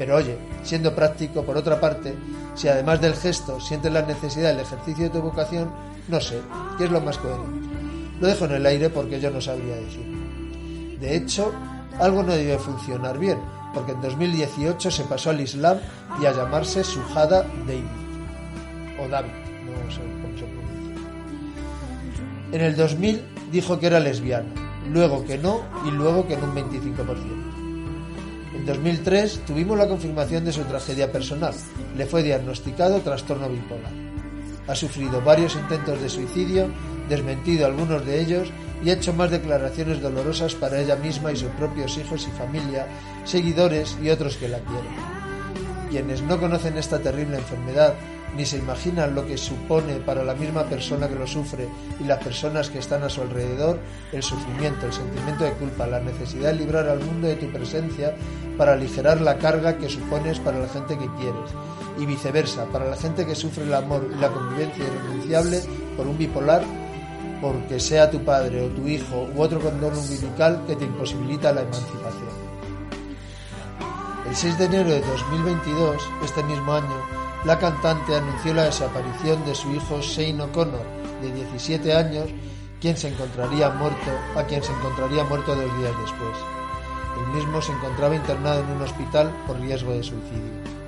R: Pero oye, siendo práctico, por otra parte, si además del gesto sientes la necesidad del ejercicio de tu vocación, no sé, ¿qué es lo más coherente? Lo dejo en el aire porque yo no sabría decir. De hecho, algo no debe funcionar bien, porque en 2018 se pasó al Islam y a llamarse Sujada David. O David, no sé cómo se pronuncia. En el 2000 dijo que era lesbiana, luego que no y luego que en un 25%. En 2003 tuvimos la confirmación de su tragedia personal. Le fue diagnosticado trastorno bipolar. Ha sufrido varios intentos de suicidio, desmentido algunos de ellos y ha hecho más declaraciones dolorosas para ella misma y sus propios hijos y familia, seguidores y otros que la quieren. Quienes no conocen esta terrible enfermedad ni se imaginan lo que supone para la misma persona que lo sufre y las personas que están a su alrededor el sufrimiento, el sentimiento de culpa, la necesidad de librar al mundo de tu presencia para aligerar la carga que supones para la gente que quieres y viceversa, para la gente que sufre el amor y la convivencia irrenunciable por un bipolar porque sea tu padre o tu hijo u otro condón umbilical que te imposibilita la emancipación. El 6 de enero de 2022, este mismo año, la cantante anunció la desaparición de su hijo Shane O'Connor, de 17 años, quien se encontraría muerto, a quien se encontraría muerto dos días después. El mismo se encontraba internado en un hospital por riesgo de suicidio.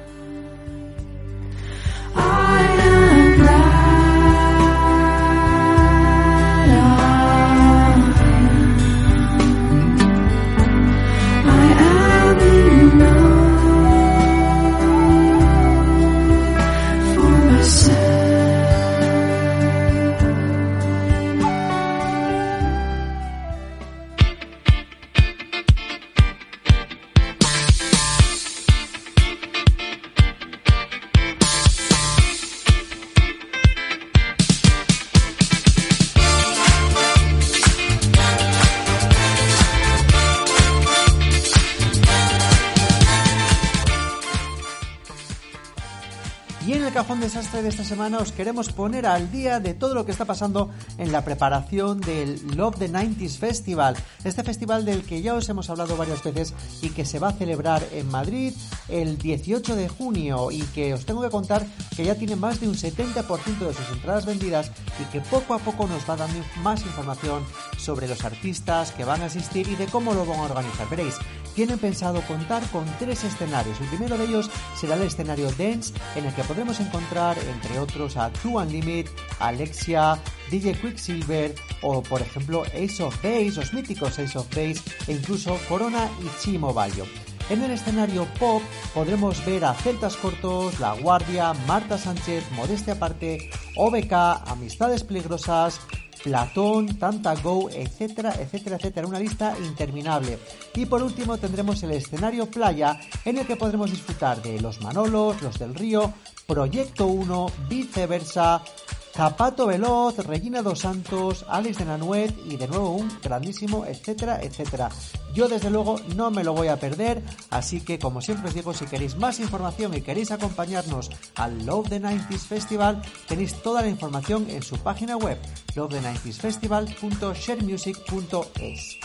A: Semana os queremos poner al día de todo lo que está pasando en la preparación del Love the 90s Festival. Este festival del que ya os hemos hablado varias veces y que se va a celebrar en Madrid el 18 de junio y que os tengo que contar que ya tiene más de un 70% de sus entradas vendidas y que poco a poco nos va dando más información sobre los artistas que van a asistir y de cómo lo van a organizar. Veréis, tienen pensado contar con tres escenarios. El primero de ellos será el escenario Dance, en el que podremos encontrar, entre otros, a True Unlimited, Alexia, DJ Quicksilver o, por ejemplo, Ace of Base, los míticos Ace of Base e incluso Corona y Chimo Bayo. En el escenario pop podremos ver a Celtas Cortos, La Guardia, Marta Sánchez, Modestia Aparte, OBK, Amistades Peligrosas, Platón, Tanta Go, etcétera, etcétera, etcétera. Una lista interminable. Y por último tendremos el escenario playa en el que podremos disfrutar de Los Manolos, Los del Río, Proyecto 1, Viceversa, Zapato Veloz, Regina Dos Santos, Alex de Nanuet y de nuevo un grandísimo, etcétera, etcétera. Yo desde luego no me lo voy a perder, así que como siempre os digo, si queréis más información y queréis acompañarnos al Love the 90s Festival, tenéis toda la información en su página web, lovethe90sfestival.sharemusic.es.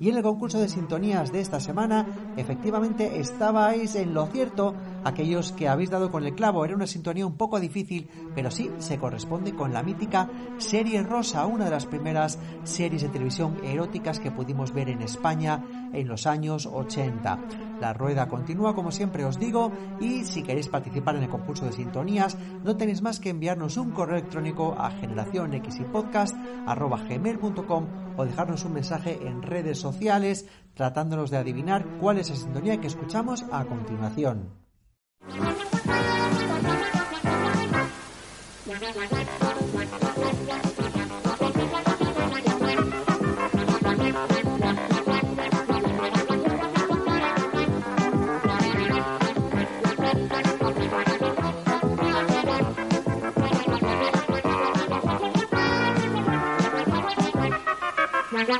A: Y en el concurso de sintonías de esta semana, efectivamente estabais en lo cierto aquellos que habéis dado con el clavo. Era una sintonía un poco difícil, pero sí se corresponde con la mítica Serie Rosa, una de las primeras series de televisión eróticas que pudimos ver en España en los años 80. La rueda continúa, como siempre os digo, y si queréis participar en el concurso de sintonías, no tenéis más que enviarnos un correo electrónico a generacionxypodcast.gmail.com o dejarnos un mensaje en redes sociales tratándonos de adivinar cuál es la sintonía que escuchamos a continuación.
Q: Adiós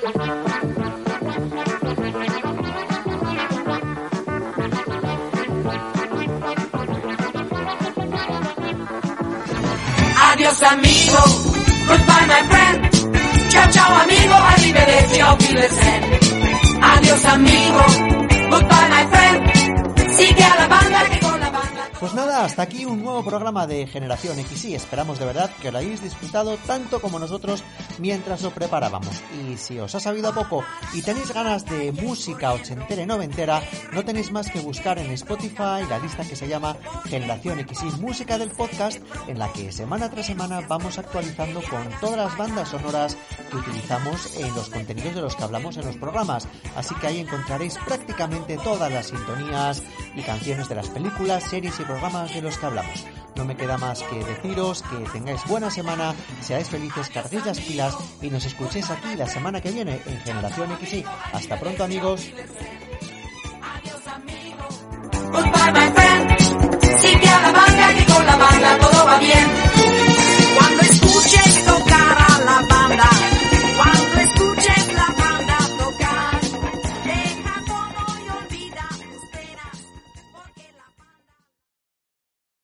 Q: amigo, goodbye my friend. Chao chao amigo, arrivederci, auf Wiedersehen. Adiós amigo, goodbye my friend. Sigue a la banda que con la banda.
A: Pues nada, hasta aquí un nuevo programa de Generación XY. Esperamos de verdad que lo hayáis disfrutado tanto como nosotros mientras lo preparábamos. Y si os ha sabido poco y tenéis ganas de música ochentera y noventera, no tenéis más que buscar en Spotify la lista que se llama Generación XY Música del Podcast, en la que semana tras semana vamos actualizando con todas las bandas sonoras que utilizamos en los contenidos de los que hablamos en los programas. Así que ahí encontraréis prácticamente todas las sintonías y canciones de las películas, series y programas de los que hablamos. No me queda más que deciros que tengáis buena semana, seáis felices, carguéis las pilas y nos escuchéis aquí la semana que viene en Generación XY. Hasta pronto amigos.